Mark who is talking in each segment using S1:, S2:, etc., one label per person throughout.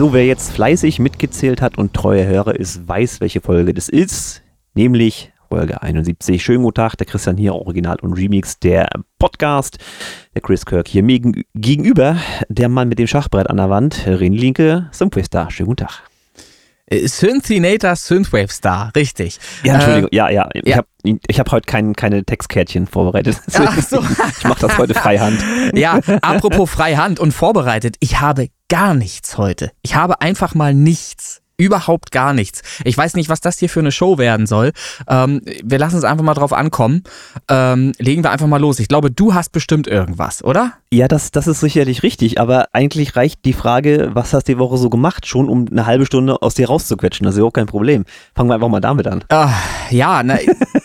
S1: So, wer jetzt fleißig mitgezählt hat und treuer Hörer ist, weiß, welche Folge das ist. Nämlich Folge 71. Schönen guten Tag, der Christian hier, Original und Remix, der Podcast. Der Chris Kirk hier mir gegenüber, der Mann mit dem Schachbrett an der Wand, René Linke, Synthwave Schönen guten Tag.
S2: Äh, Synthinator Synthwave Star, richtig.
S1: Ja, Entschuldigung, äh, ja, ja. Ich ja. habe hab heute kein, keine Textkärtchen vorbereitet.
S2: Ach so.
S1: ich mache das heute freihand.
S2: Ja, apropos freihand und vorbereitet. Ich habe gar nichts heute. Ich habe einfach mal nichts überhaupt gar nichts. Ich weiß nicht, was das hier für eine Show werden soll. Ähm, wir lassen es einfach mal drauf ankommen. Ähm, legen wir einfach mal los. Ich glaube, du hast bestimmt irgendwas, oder?
S1: Ja, das, das ist sicherlich richtig, aber eigentlich reicht die Frage, was hast du die Woche so gemacht, schon um eine halbe Stunde aus dir rauszuquetschen. Das ist ja auch kein Problem. Fangen wir einfach mal damit an.
S2: Ah, ja, na,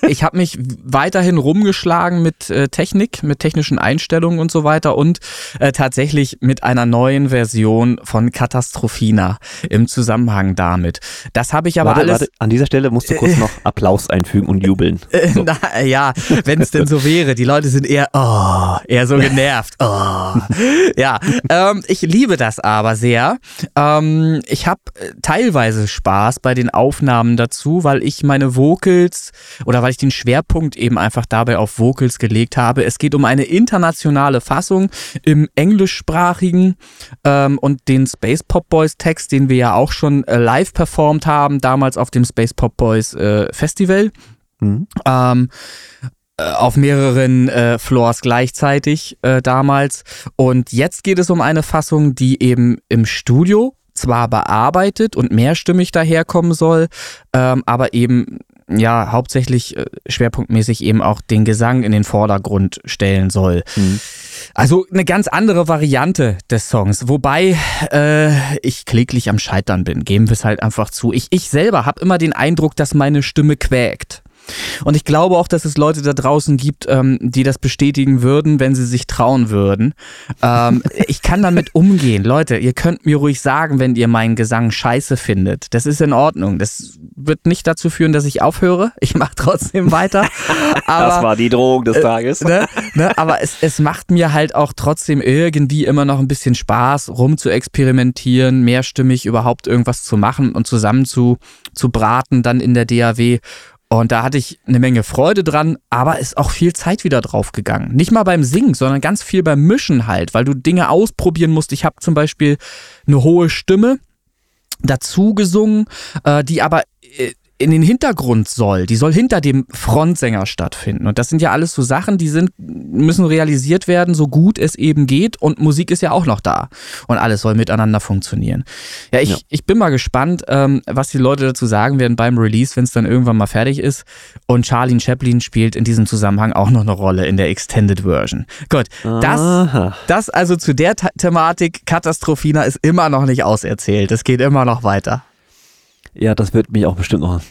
S2: ich habe mich weiterhin rumgeschlagen mit äh, Technik, mit technischen Einstellungen und so weiter und äh, tatsächlich mit einer neuen Version von Katastrophina im Zusammenhang damit. Das habe ich aber
S1: warte,
S2: alles.
S1: Warte, an dieser Stelle musst du kurz noch Applaus einfügen und jubeln.
S2: So. Na, ja, wenn es denn so wäre. Die Leute sind eher, oh, eher so genervt. Oh. ja, ähm, ich liebe das aber sehr. Ähm, ich habe äh, teilweise Spaß bei den Aufnahmen dazu, weil ich meine Vocals oder weil ich den Schwerpunkt eben einfach dabei auf Vocals gelegt habe. Es geht um eine internationale Fassung im englischsprachigen ähm, und den Space Pop Boys Text, den wir ja auch schon äh, live performt haben, damals auf dem Space Pop Boys äh, Festival. Mhm. Ähm, äh, auf mehreren äh, Floors gleichzeitig äh, damals. Und jetzt geht es um eine Fassung, die eben im Studio zwar bearbeitet und mehrstimmig daherkommen soll, ähm, aber eben ja hauptsächlich äh, schwerpunktmäßig eben auch den Gesang in den Vordergrund stellen soll. Mhm. Also eine ganz andere Variante des Songs, wobei äh, ich kläglich am Scheitern bin, geben wir es halt einfach zu. Ich, ich selber habe immer den Eindruck, dass meine Stimme quäkt. Und ich glaube auch, dass es Leute da draußen gibt, ähm, die das bestätigen würden, wenn sie sich trauen würden. Ähm, ich kann damit umgehen. Leute, ihr könnt mir ruhig sagen, wenn ihr meinen Gesang scheiße findet. Das ist in Ordnung. Das wird nicht dazu führen, dass ich aufhöre. Ich mache trotzdem weiter.
S1: Aber, das war die Drohung des äh, Tages.
S2: Äh, ne, ne, aber es, es macht mir halt auch trotzdem irgendwie immer noch ein bisschen Spaß, rum zu experimentieren, mehrstimmig überhaupt irgendwas zu machen und zusammen zu, zu braten dann in der DAW. Und da hatte ich eine Menge Freude dran, aber ist auch viel Zeit wieder draufgegangen. Nicht mal beim Singen, sondern ganz viel beim Mischen halt, weil du Dinge ausprobieren musst. Ich habe zum Beispiel eine hohe Stimme dazu gesungen, äh, die aber äh, in den Hintergrund soll. Die soll hinter dem Frontsänger stattfinden. Und das sind ja alles so Sachen, die sind, müssen realisiert werden, so gut es eben geht. Und Musik ist ja auch noch da. Und alles soll miteinander funktionieren. Ja, ich, ja. ich bin mal gespannt, ähm, was die Leute dazu sagen werden beim Release, wenn es dann irgendwann mal fertig ist. Und Charlene Chaplin spielt in diesem Zusammenhang auch noch eine Rolle in der Extended Version. Gut, das, das also zu der Thematik Katastrophina ist immer noch nicht auserzählt. Es geht immer noch weiter.
S1: Ja, das wird mich auch bestimmt noch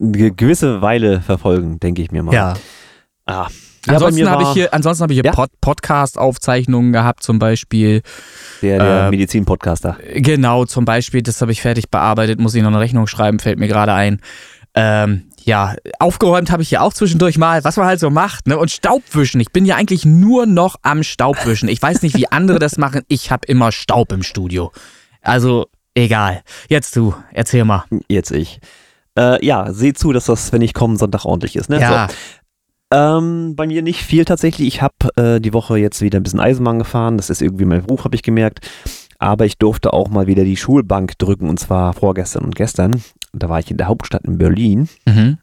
S1: eine gewisse Weile verfolgen, denke ich mir mal.
S2: Ja. Ah. Ja, ansonsten habe ich hier, ansonsten habe ich hier ja? Pod Podcast-Aufzeichnungen gehabt, zum Beispiel.
S1: Der, der äh, Medizin-Podcaster.
S2: Genau, zum Beispiel, das habe ich fertig bearbeitet, muss ich noch eine Rechnung schreiben, fällt mir gerade ein. Ähm, ja, aufgeräumt habe ich ja auch zwischendurch mal, was man halt so macht, ne? Und Staubwischen. Ich bin ja eigentlich nur noch am Staubwischen. Ich weiß nicht, wie andere das machen. Ich habe immer Staub im Studio. Also, Egal. Jetzt du, erzähl mal.
S1: Jetzt ich. Äh, ja, seh zu, dass das, wenn ich komme, Sonntag ordentlich ist. Ne?
S2: Ja.
S1: So. Ähm, bei mir nicht viel tatsächlich. Ich habe äh, die Woche jetzt wieder ein bisschen Eisenbahn gefahren. Das ist irgendwie mein Beruf, habe ich gemerkt. Aber ich durfte auch mal wieder die Schulbank drücken und zwar vorgestern und gestern. Da war ich in der Hauptstadt in Berlin. Mhm.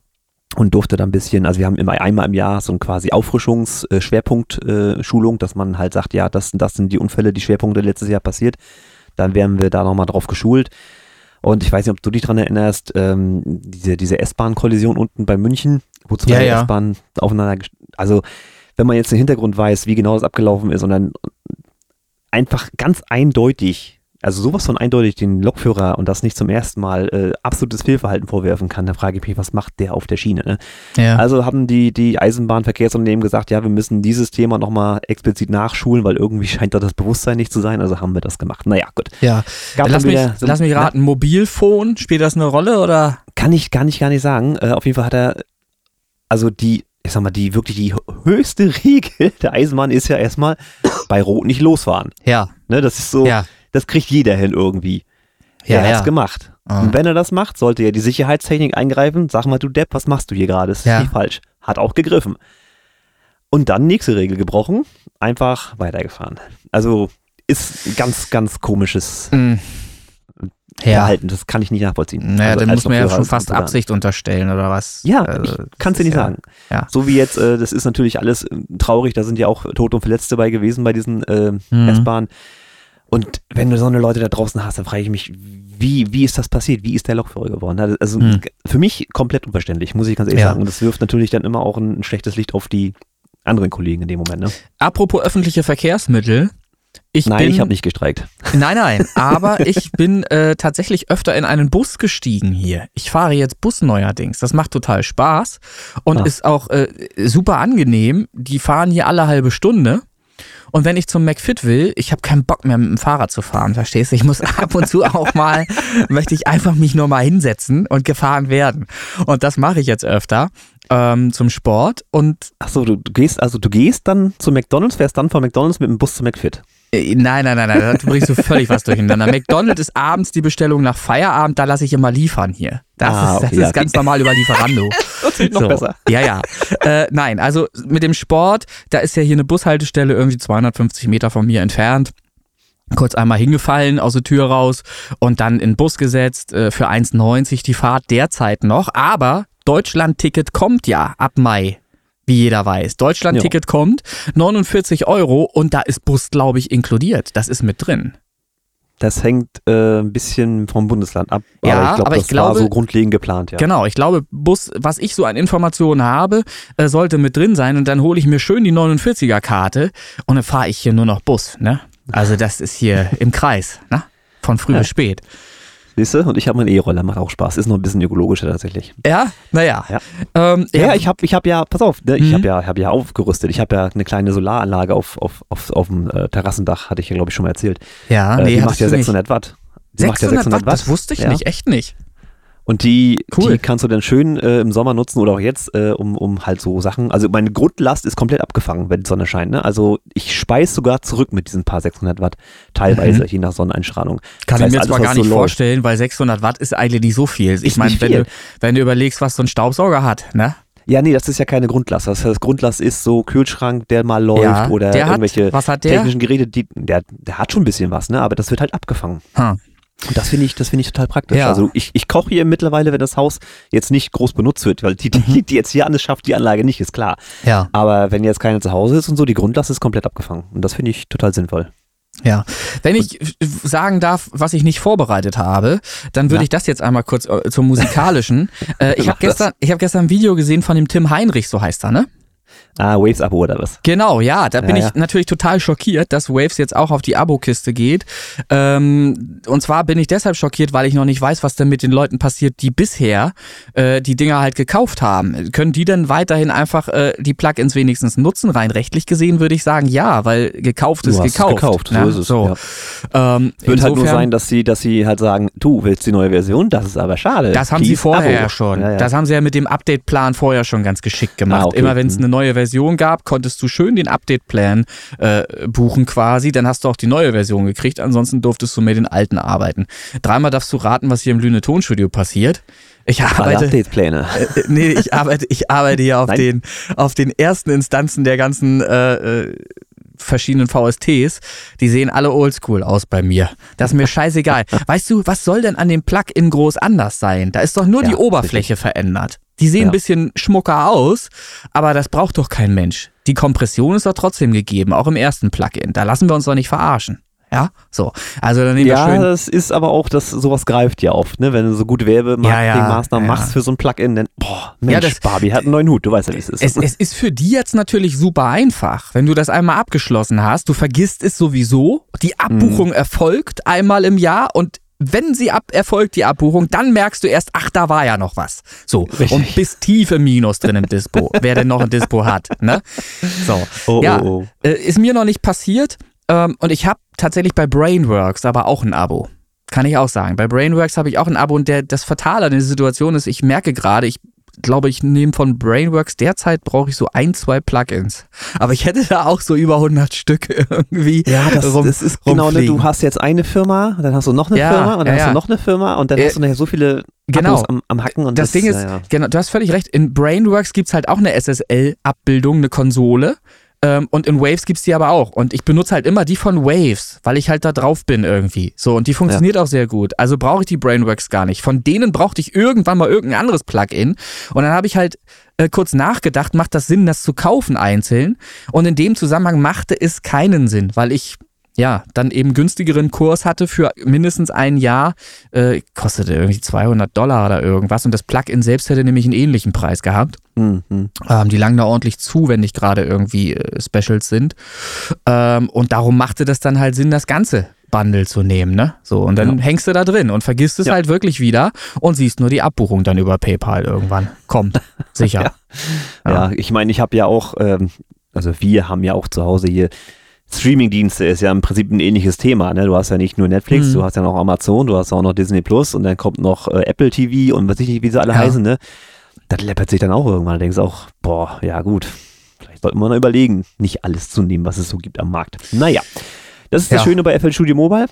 S1: Und durfte da ein bisschen, also wir haben immer einmal im Jahr so ein quasi Auffrischungsschwerpunkt-Schulung, äh, dass man halt sagt, ja, das, das sind die Unfälle, die Schwerpunkte letztes Jahr passiert dann werden wir da nochmal drauf geschult. Und ich weiß nicht, ob du dich daran erinnerst, ähm, diese, diese S-Bahn-Kollision unten bei München, wo zwei ja, ja. S-Bahnen aufeinander, also wenn man jetzt den Hintergrund weiß, wie genau das abgelaufen ist und dann einfach ganz eindeutig also sowas von eindeutig den Lokführer und das nicht zum ersten Mal äh, absolutes Fehlverhalten vorwerfen kann, da frage ich mich, was macht der auf der Schiene? Ne? Ja. Also haben die, die Eisenbahnverkehrsunternehmen gesagt, ja, wir müssen dieses Thema nochmal explizit nachschulen, weil irgendwie scheint da das Bewusstsein nicht zu sein, also haben wir das gemacht. Naja, gut.
S2: Ja, lass mich, so, lass mich raten, na, Mobilfon, spielt das eine Rolle oder?
S1: Kann ich gar nicht, gar nicht sagen. Äh, auf jeden Fall hat er, also die, ich sag mal, die wirklich die höchste Regel der Eisenbahn ist ja erstmal bei Rot nicht losfahren.
S2: Ja.
S1: Ne, das ist so. Ja das kriegt jeder hin irgendwie. Ja, er
S2: ja.
S1: hat's gemacht.
S2: Ah.
S1: Und wenn er das macht, sollte ja die Sicherheitstechnik eingreifen. Sag mal, du Depp, was machst du hier gerade? Das ist
S2: Ja.
S1: nicht falsch. Hat auch gegriffen. Und dann nächste Regel gebrochen, einfach weitergefahren. Also ist ganz, ganz komisches.
S2: Ja.
S1: Verhalten. Das kann ich nicht nachvollziehen.
S2: Naja,
S1: also
S2: dann muss man ja schon fast Absicht unterstellen, oder was?
S1: Ja,
S2: Also,
S1: ich
S2: das
S1: kannst du nicht
S2: ja-
S1: sagen.
S2: ja.
S1: So wie jetzt, äh, das ist natürlich alles äh, traurig, da sind ja auch Tote und Verletzte bei gewesen bei diesen äh,
S2: Mhm.
S1: S-Bahnen. Und wenn du so eine Leute da draußen hast, dann frage ich mich, wie, wie ist das passiert? Wie ist der Lokführer geworden? Also
S2: Mhm.
S1: für mich komplett unverständlich, muss ich ganz ehrlich
S2: Ja.
S1: sagen. Und das wirft natürlich dann immer auch ein, ein schlechtes Licht auf die anderen Kollegen in dem Moment. Ne?
S2: Apropos öffentliche Verkehrsmittel. Ich
S1: Nein,
S2: bin,
S1: ich habe nicht gestreikt.
S2: Nein, nein, aber ich bin äh, tatsächlich öfter in einen Bus gestiegen hier. Ich fahre jetzt Bus neuerdings. Das macht total Spaß und
S1: Ah.
S2: ist auch äh, super angenehm. Die fahren hier alle halbe Stunde. Und wenn ich zum McFit will, ich habe keinen Bock mehr mit dem Fahrrad zu fahren, verstehst du? Ich muss ab und zu auch mal, möchte ich einfach mich nur mal hinsetzen und gefahren werden. Und das mache ich jetzt öfter ähm, zum Sport. Und
S1: Achso, du, du gehst, also du gehst dann zu McDonalds, fährst dann von McDonalds mit dem Bus zu McFit.
S2: Äh, Nein, nein, nein, nein, da bringst du völlig was durcheinander. McDonald's ist abends die Bestellung nach Feierabend, da lasse ich immer liefern hier. Das
S1: Ah,
S2: ist, das
S1: okay,
S2: ist
S1: ja.
S2: ganz normal über Lieferando.
S1: Das klingt noch
S2: So.
S1: besser.
S2: Ja, ja. Äh, nein, also mit dem Sport, da ist ja hier eine Bushaltestelle irgendwie 250 Meter von mir entfernt. Kurz einmal hingefallen, aus der Tür raus und dann in den Bus gesetzt äh, für 1,90 die Fahrt derzeit noch. Aber Deutschland-Ticket kommt ja ab Mai, wie jeder weiß. Deutschland-Ticket kommt, 49 Euro und da ist Bus, glaube ich, inkludiert. Das ist mit drin.
S1: Das hängt äh, ein bisschen vom Bundesland ab.
S2: Ja,
S1: aber ich glaube,
S2: aber ich
S1: das war
S2: glaube-
S1: so grundlegend geplant, ja.
S2: Genau, ich glaube, Bus, was ich so an Informationen habe, äh, sollte mit drin sein und dann hole ich mir schön die 49er-Karte und dann fahre ich hier nur noch Bus, ne? Also das ist hier im Kreis, ne? Von früh
S1: Ja.
S2: bis spät.
S1: Siehst du? Und ich habe meinen E-Roller, macht auch Spaß. Ist noch ein bisschen ökologischer tatsächlich.
S2: Ja, naja.
S1: Ja.
S2: Ähm,
S1: Ja, ich habe ich hab ja, pass auf, ne, ich
S2: Mhm.
S1: habe ja, hab ja aufgerüstet. Ich habe ja eine kleine Solaranlage auf, auf, auf, auf dem äh, Terrassendach, hatte ich ja, glaube ich, schon mal erzählt.
S2: ja,
S1: äh,
S2: nee,
S1: die macht ja
S2: du nicht.
S1: 600 Watt. Die
S2: 600,
S1: macht ja 600
S2: Watt, das wusste ich
S1: ja.
S2: nicht, echt nicht.
S1: Und die,
S2: Cool.
S1: die kannst du dann schön äh, im Sommer nutzen oder auch jetzt, äh, um, um halt so Sachen. Also meine Grundlast ist komplett abgefangen, wenn die Sonne scheint. Ne? Also ich speise sogar zurück mit diesen paar 600 Watt, teilweise,
S2: Mhm.
S1: je nach Sonneneinstrahlung.
S2: Kann
S1: Das
S2: ich mir zwar
S1: alles,
S2: gar nicht
S1: so
S2: vorstellen, weil 600 Watt ist eigentlich nicht so viel. Ich meine, wenn du, wenn du überlegst, was so ein Staubsauger hat, ne?
S1: Ja, nee, das ist ja keine Grundlast. Das, heißt, Grundlast ist so Kühlschrank, der mal läuft
S2: Ja,
S1: oder
S2: der hat-
S1: irgendwelche
S2: was hat der?
S1: technischen Geräte, die, der, der hat schon ein bisschen was, ne? Aber das wird halt abgefangen.
S2: Hm.
S1: Und das finde ich, das finde ich total praktisch.
S2: Ja.
S1: Also ich, ich koche hier mittlerweile, wenn das Haus jetzt nicht groß benutzt wird, weil die,
S2: Mhm.
S1: die, die jetzt hier an ist, schafft die Anlage nicht, ist klar.
S2: Ja.
S1: Aber wenn jetzt keiner zu Hause ist und so, die Grundlast ist komplett abgefangen. Und das finde ich total sinnvoll.
S2: Ja, wenn ich sagen darf, was ich nicht vorbereitet habe, dann würde
S1: Ja.
S2: ich das jetzt einmal kurz äh, zum musikalischen. äh, ich habe gestern, ich habe gestern ein Video gesehen von dem Tim Heinrich, so heißt er, ne?
S1: Ah, Waves-Abo oder was?
S2: Genau, ja, da bin
S1: Ja,
S2: ich
S1: ja.
S2: natürlich total schockiert, dass Waves jetzt auch auf die Abo-Kiste geht. Ähm, und zwar bin ich deshalb schockiert, weil ich noch nicht weiß, was denn mit den Leuten passiert, die bisher äh, die Dinger halt gekauft haben. Können die denn weiterhin einfach äh, die Plugins wenigstens nutzen? Rein rechtlich gesehen würde ich sagen, ja, weil gekauft ist
S1: Du es
S2: gekauft.
S1: gekauft,
S2: ne?
S1: so ist es,
S2: So. Ähm,
S1: Wird halt nur sein, dass sie, dass sie halt sagen, du willst die neue Version, das ist aber schade.
S2: Das haben sie
S1: Please,
S2: vorher
S1: Abo.
S2: ja schon.
S1: Ja, ja.
S2: Das haben sie ja mit dem Update-Plan vorher schon ganz geschickt gemacht.
S1: Ah, okay.
S2: Immer wenn es
S1: Mhm.
S2: eine neue Version gab, konntest du schön den Update-Plan äh, buchen quasi. Dann hast du auch die neue Version gekriegt. Ansonsten durftest du mit den alten arbeiten. Dreimal darfst du raten, was hier im Lüne Tonstudio passiert. Ich arbeite,
S1: Update-Pläne.
S2: äh, nee, ich arbeite, ich arbeite hier auf
S1: Nein.
S2: den, auf den ersten Instanzen der ganzen äh, äh, verschiedenen VSTs. Die sehen alle oldschool aus bei mir. Das ist mir scheißegal. Weißt du, was soll denn an dem Plugin groß anders sein? Da ist doch nur
S1: Ja,
S2: die Oberfläche verändert. Die sehen ein
S1: Ja.
S2: bisschen schmucker aus, aber das braucht doch kein Mensch. Die Kompression ist doch trotzdem gegeben, auch im ersten Plugin. Da lassen wir uns doch nicht verarschen. Ja, so. Also dann nehmen
S1: Ja,
S2: wir schön.
S1: das ist aber auch, das, sowas greift ja oft, ne? Wenn du so gut Werbemarketingmaßnahmen
S2: Ja, ja.
S1: machst für so ein Plugin, dann, boah, Mensch,
S2: das-
S1: Barbie hat einen neuen Hut, du weißt ja, wie es ist.
S2: Es, es ist für die jetzt natürlich super einfach. Wenn du das einmal abgeschlossen hast, du vergisst es sowieso, die Abbuchung erfolgt einmal im Jahr und wenn sie ab erfolgt, die Abbuchung, dann merkst du erst, ach, da war ja noch was. So.
S1: Richtig.
S2: Und bis tief im Minus drin im Dispo. wer denn noch ein Dispo hat, ne? So.
S1: oh,
S2: ja,
S1: oh, oh.
S2: Äh, ist mir noch nicht passiert. Ähm, und ich habe tatsächlich bei Brainworks aber auch ein Abo. Kann ich auch sagen. Bei Brainworks habe ich auch ein Abo und der, das Fatale an der Situation ist, ich merke gerade, ich glaube ich, neben von Brainworks derzeit brauche ich so ein, zwei Plugins. Aber ich hätte da auch so über 100 Stück irgendwie.
S1: Ja, das, rum, das ist genau, ne, du hast jetzt eine Firma, dann hast du noch eine
S2: Ja,
S1: Firma und dann
S2: ja,
S1: hast du noch eine Firma und dann
S2: Äh,
S1: hast du nachher so viele
S2: genau.
S1: Abos am, am Hacken und
S2: das, Ding ist,
S1: ja, ja.
S2: genau, du hast völlig recht, in Brainworks gibt es halt auch eine SSL-Abbildung, eine Konsole. Ähm, und in Waves gibt's die aber auch. Und ich benutze halt immer die von Waves, weil ich halt da drauf bin irgendwie. So, und die funktioniert auch sehr gut. Also brauche ich die Brainworks gar nicht. Von denen brauchte ich irgendwann mal irgendein anderes Plugin. Und dann habe ich halt äh, kurz nachgedacht, macht das Sinn, das zu kaufen einzeln? Und in dem Zusammenhang machte es keinen Sinn, weil ich ja, dann eben günstigeren Kurs hatte für mindestens ein Jahr, äh, kostete irgendwie 200 Dollar oder irgendwas und das Plugin selbst hätte nämlich einen ähnlichen Preis gehabt.
S1: Hm, hm.
S2: Ähm, die langen da ordentlich zu, wenn nicht gerade irgendwie äh, Specials sind. Ähm, und darum machte das dann halt Sinn, das ganze Bundle zu nehmen, ne? So, und dann
S1: Ja.
S2: hängst du da drin und vergisst es
S1: Ja.
S2: halt wirklich wieder und siehst nur die Abbuchung dann über PayPal irgendwann. Kommt, sicher.
S1: Ja.
S2: Ja.
S1: ich meine, ich habe ja auch, ähm, also wir haben ja auch zu Hause hier Streaming-Dienste ist ja im Prinzip ein ähnliches Thema. Ne? Du hast ja nicht nur Netflix,
S2: Mhm.
S1: du hast ja noch Amazon, du hast auch noch Disney Plus und dann kommt noch äh, Apple TV und weiß ich nicht, wie sie alle
S2: Ja.
S1: heißen. Ne? Das läppert sich dann auch irgendwann. Da denkst du auch, boah, ja gut, vielleicht sollten wir noch überlegen, nicht alles zu nehmen, was es so gibt am Markt. Naja, das ist das
S2: Ja.
S1: Schöne bei FL Studio Mobile.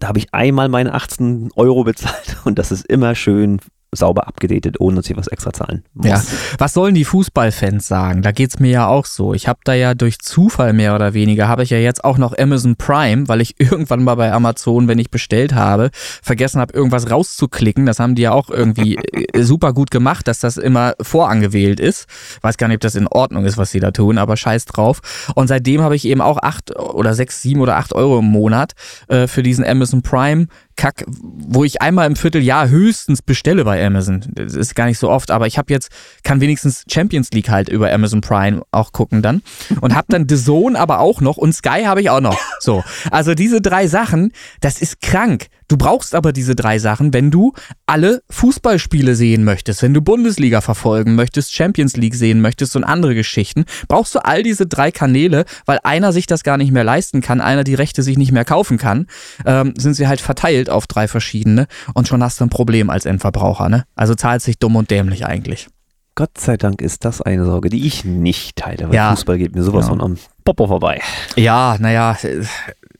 S1: Da habe ich einmal meine 18 Euro bezahlt und das ist immer schön sauber abgedatet, ohne dass ich was extra zahlen muss.
S2: Ja. Was sollen die Fußballfans sagen? Da geht's mir ja auch so. Ich habe da ja durch Zufall mehr oder weniger, habe ich ja jetzt auch noch Amazon Prime, weil ich irgendwann mal bei Amazon, wenn ich bestellt habe, vergessen habe, irgendwas rauszuklicken. Das haben die ja auch irgendwie äh, super gut gemacht, dass das immer vorangewählt ist. Weiß gar nicht, ob das in Ordnung ist, was sie da tun, aber scheiß drauf. Und seitdem habe ich eben auch acht oder sechs, sieben oder acht Euro im Monat äh, für diesen Amazon Prime Kack, wo ich einmal im Vierteljahr höchstens bestelle bei Amazon. Das ist gar nicht so oft, aber ich habe jetzt, kann wenigstens Champions League halt über Amazon Prime auch gucken dann. Und habe dann The Zone aber auch noch und Sky habe ich auch noch. So. Also diese drei Sachen, das ist krank. Du brauchst aber diese drei Sachen, wenn du alle Fußballspiele sehen möchtest, wenn du Bundesliga verfolgen möchtest, Champions League sehen möchtest und andere Geschichten, brauchst du all diese drei Kanäle, weil einer sich das gar nicht mehr leisten kann, einer die Rechte sich nicht mehr kaufen kann, ähm, sind sie halt verteilt auf drei verschiedene und schon hast du ein Problem als Endverbraucher, ne? Also zahlt sich dumm und dämlich eigentlich.
S1: Gott sei Dank ist das eine Sorge, die ich nicht teile, weil
S2: Ja.
S1: Fußball geht mir sowas
S2: Ja.
S1: von am Popo vorbei.
S2: Ja, naja, äh,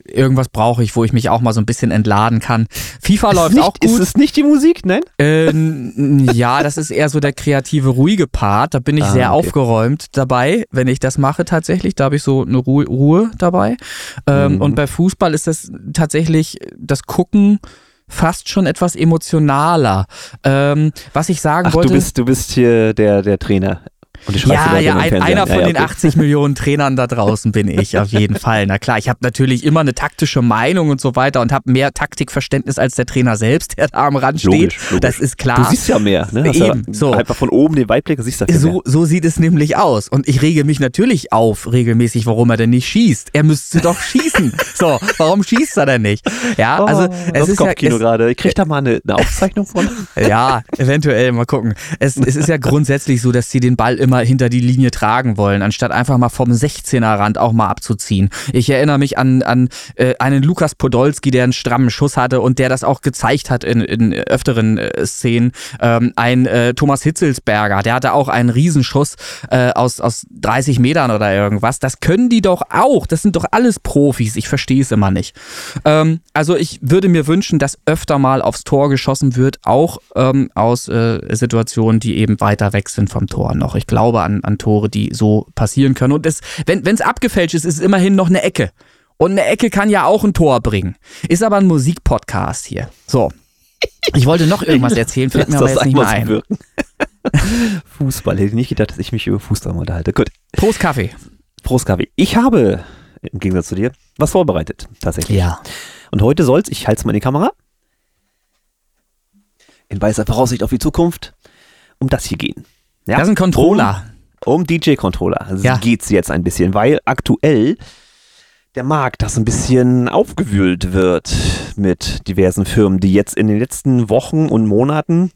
S2: irgendwas brauche ich, wo ich mich auch mal so ein bisschen entladen kann. FIFA
S1: Ist,
S2: läuft
S1: nicht,
S2: auch
S1: ist
S2: gut.
S1: es nicht die Musik? Nein?
S2: Äh, n- ja, das ist eher so der kreative, ruhige Part. Da bin ich
S1: Ah,
S2: sehr
S1: okay.
S2: aufgeräumt dabei, wenn ich das mache tatsächlich. Da habe ich so eine Ruhe, Ruhe dabei. Ähm,
S1: Mhm.
S2: Und bei Fußball ist das tatsächlich das Gucken fast schon etwas emotionaler. Ähm, was ich sagen
S1: Ach,
S2: wollte.
S1: du bist, du bist hier der, der Trainer.
S2: Ja, ja, ein, einer von
S1: ja,
S2: den
S1: okay.
S2: 80 Millionen Trainern da draußen bin ich, auf jeden Fall. Na klar, ich habe natürlich immer eine taktische Meinung und so weiter und habe mehr Taktikverständnis als der Trainer selbst, der da am Rand steht.
S1: Logisch, logisch.
S2: Das ist klar.
S1: Du siehst ja mehr, ne? Hast
S2: Eben,
S1: ja
S2: so.
S1: Einfach von oben den Weitblick, siehst du ja
S2: So,
S1: mehr.
S2: so sieht es nämlich aus. Und ich rege mich natürlich auf, regelmäßig, warum er denn nicht schießt. Er müsste doch schießen. So, warum schießt er denn nicht? Ja, also
S1: oh,
S2: es
S1: das
S2: ist ja,
S1: Kopfkino
S2: es,
S1: gerade. Ich krieg da mal eine, eine Aufzeichnung von.
S2: ja, eventuell, mal gucken. Es, es ist ja grundsätzlich so, dass sie den Ball immer hinter die Linie tragen wollen, anstatt einfach mal vom 16er Rand auch mal abzuziehen. Ich erinnere mich an, an äh, einen Lukas Podolski, der einen strammen Schuss hatte und der das auch gezeigt hat in, in öfteren äh, Szenen. Ähm, ein äh, Thomas Hitzelsberger, der hatte auch einen Riesenschuss äh, aus, aus 30 Metern oder irgendwas. Das können die doch auch. Das sind doch alles Profis. Ich verstehe es immer nicht. Ähm, also ich würde mir wünschen, dass öfter mal aufs Tor geschossen wird, auch ähm, aus äh, Situationen, die eben weiter weg sind vom Tor noch. Ich glaube an, an Tore, die so passieren können. Und es, wenn es abgefälscht ist, ist es immerhin noch eine Ecke. Und eine Ecke kann ja auch ein Tor bringen. Ist aber ein Musikpodcast hier. So. Ich wollte noch irgendwas erzählen, fällt mir aber jetzt nicht mehr ein.
S1: Fußball. Hätte ich nicht gedacht, dass ich mich über Fußball unterhalte. Gut.
S2: Prost Kaffee.
S1: Prost, Gabi. Ich habe, im Gegensatz zu dir, was vorbereitet. Tatsächlich.
S2: Ja.
S1: Und heute soll's, ich halte es mal in die Kamera, in weißer Voraussicht auf die Zukunft, um das hier gehen. Ja?
S2: Das ist ein Controller.
S1: Um, um DJ-Controller
S2: Ja.
S1: geht's jetzt ein bisschen, weil aktuell der Markt das ein bisschen aufgewühlt wird mit diversen Firmen, die jetzt in den letzten Wochen und Monaten,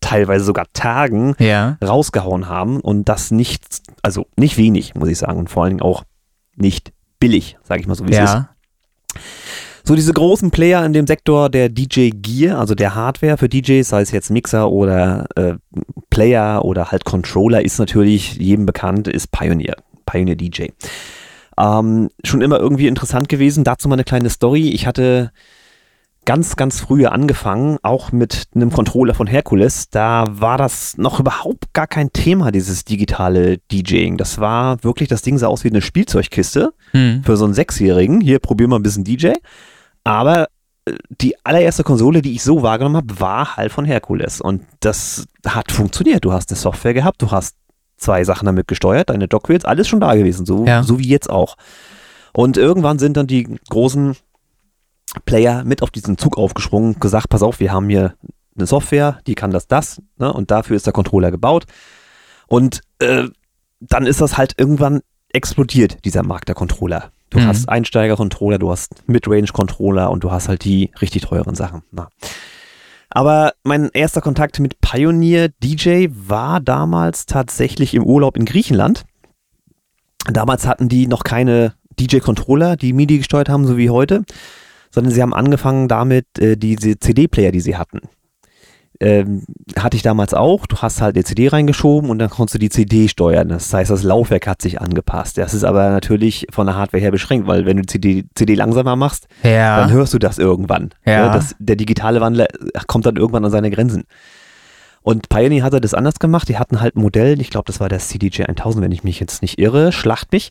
S1: teilweise sogar Tagen,
S2: Ja.
S1: rausgehauen haben und das nicht, also nicht wenig, muss ich sagen, und vor allen Dingen auch nicht billig, sage ich mal so, wie es ist. So diese großen Player in dem Sektor der DJ Gear, also der Hardware für DJs, sei es jetzt Mixer oder äh, Player oder halt Controller, ist natürlich jedem bekannt, ist Pioneer, Pioneer DJ. Ähm, schon immer irgendwie interessant gewesen. Dazu mal eine kleine Story. Ich hatte ganz, ganz früh angefangen, auch mit einem Controller von Hercules. Da war das noch überhaupt gar kein Thema, dieses digitale DJing. Das war wirklich, das Ding sah aus wie eine Spielzeugkiste hm. für so einen Sechsjährigen. Hier, probier mal ein bisschen DJ. Aber äh, die allererste Konsole, die ich so wahrgenommen habe, war halt von Hercules. Und das hat funktioniert. Du hast eine Software gehabt, du hast zwei Sachen damit gesteuert, deine Dockwheels, alles schon da gewesen, so, ja. so wie jetzt auch. Und irgendwann sind dann die großen Player mit auf diesen Zug aufgesprungen, gesagt, pass auf, wir haben hier eine Software, die kann das, das, ne, und dafür ist der Controller gebaut. Und äh, dann ist das halt irgendwann explodiert, dieser Markt der Controller. Du mhm. hast Einsteiger-Controller, du hast Midrange-Controller und du hast halt die richtig teuren Sachen. Na. Aber mein erster Kontakt mit Pioneer DJ war damals tatsächlich im Urlaub in Griechenland. Damals hatten die noch keine DJ-Controller, die MIDI gesteuert haben, so wie heute, sondern sie haben angefangen damit, äh, diese CD-Player, die sie hatten ähm, hatte ich damals auch. Du hast halt eine CD reingeschoben und dann konntest du die CD steuern. Das heißt, das Laufwerk hat sich angepasst. Das ist aber natürlich von der Hardware her beschränkt, weil wenn du die CD, CD langsamer machst, ja. dann hörst du das irgendwann. Ja. Das, der digitale Wandler kommt dann irgendwann an seine Grenzen. Und Pioneer hatte das anders gemacht. Die hatten halt ein Modell, ich glaube, das war der CDJ 1000, wenn ich mich jetzt nicht irre, schlacht mich.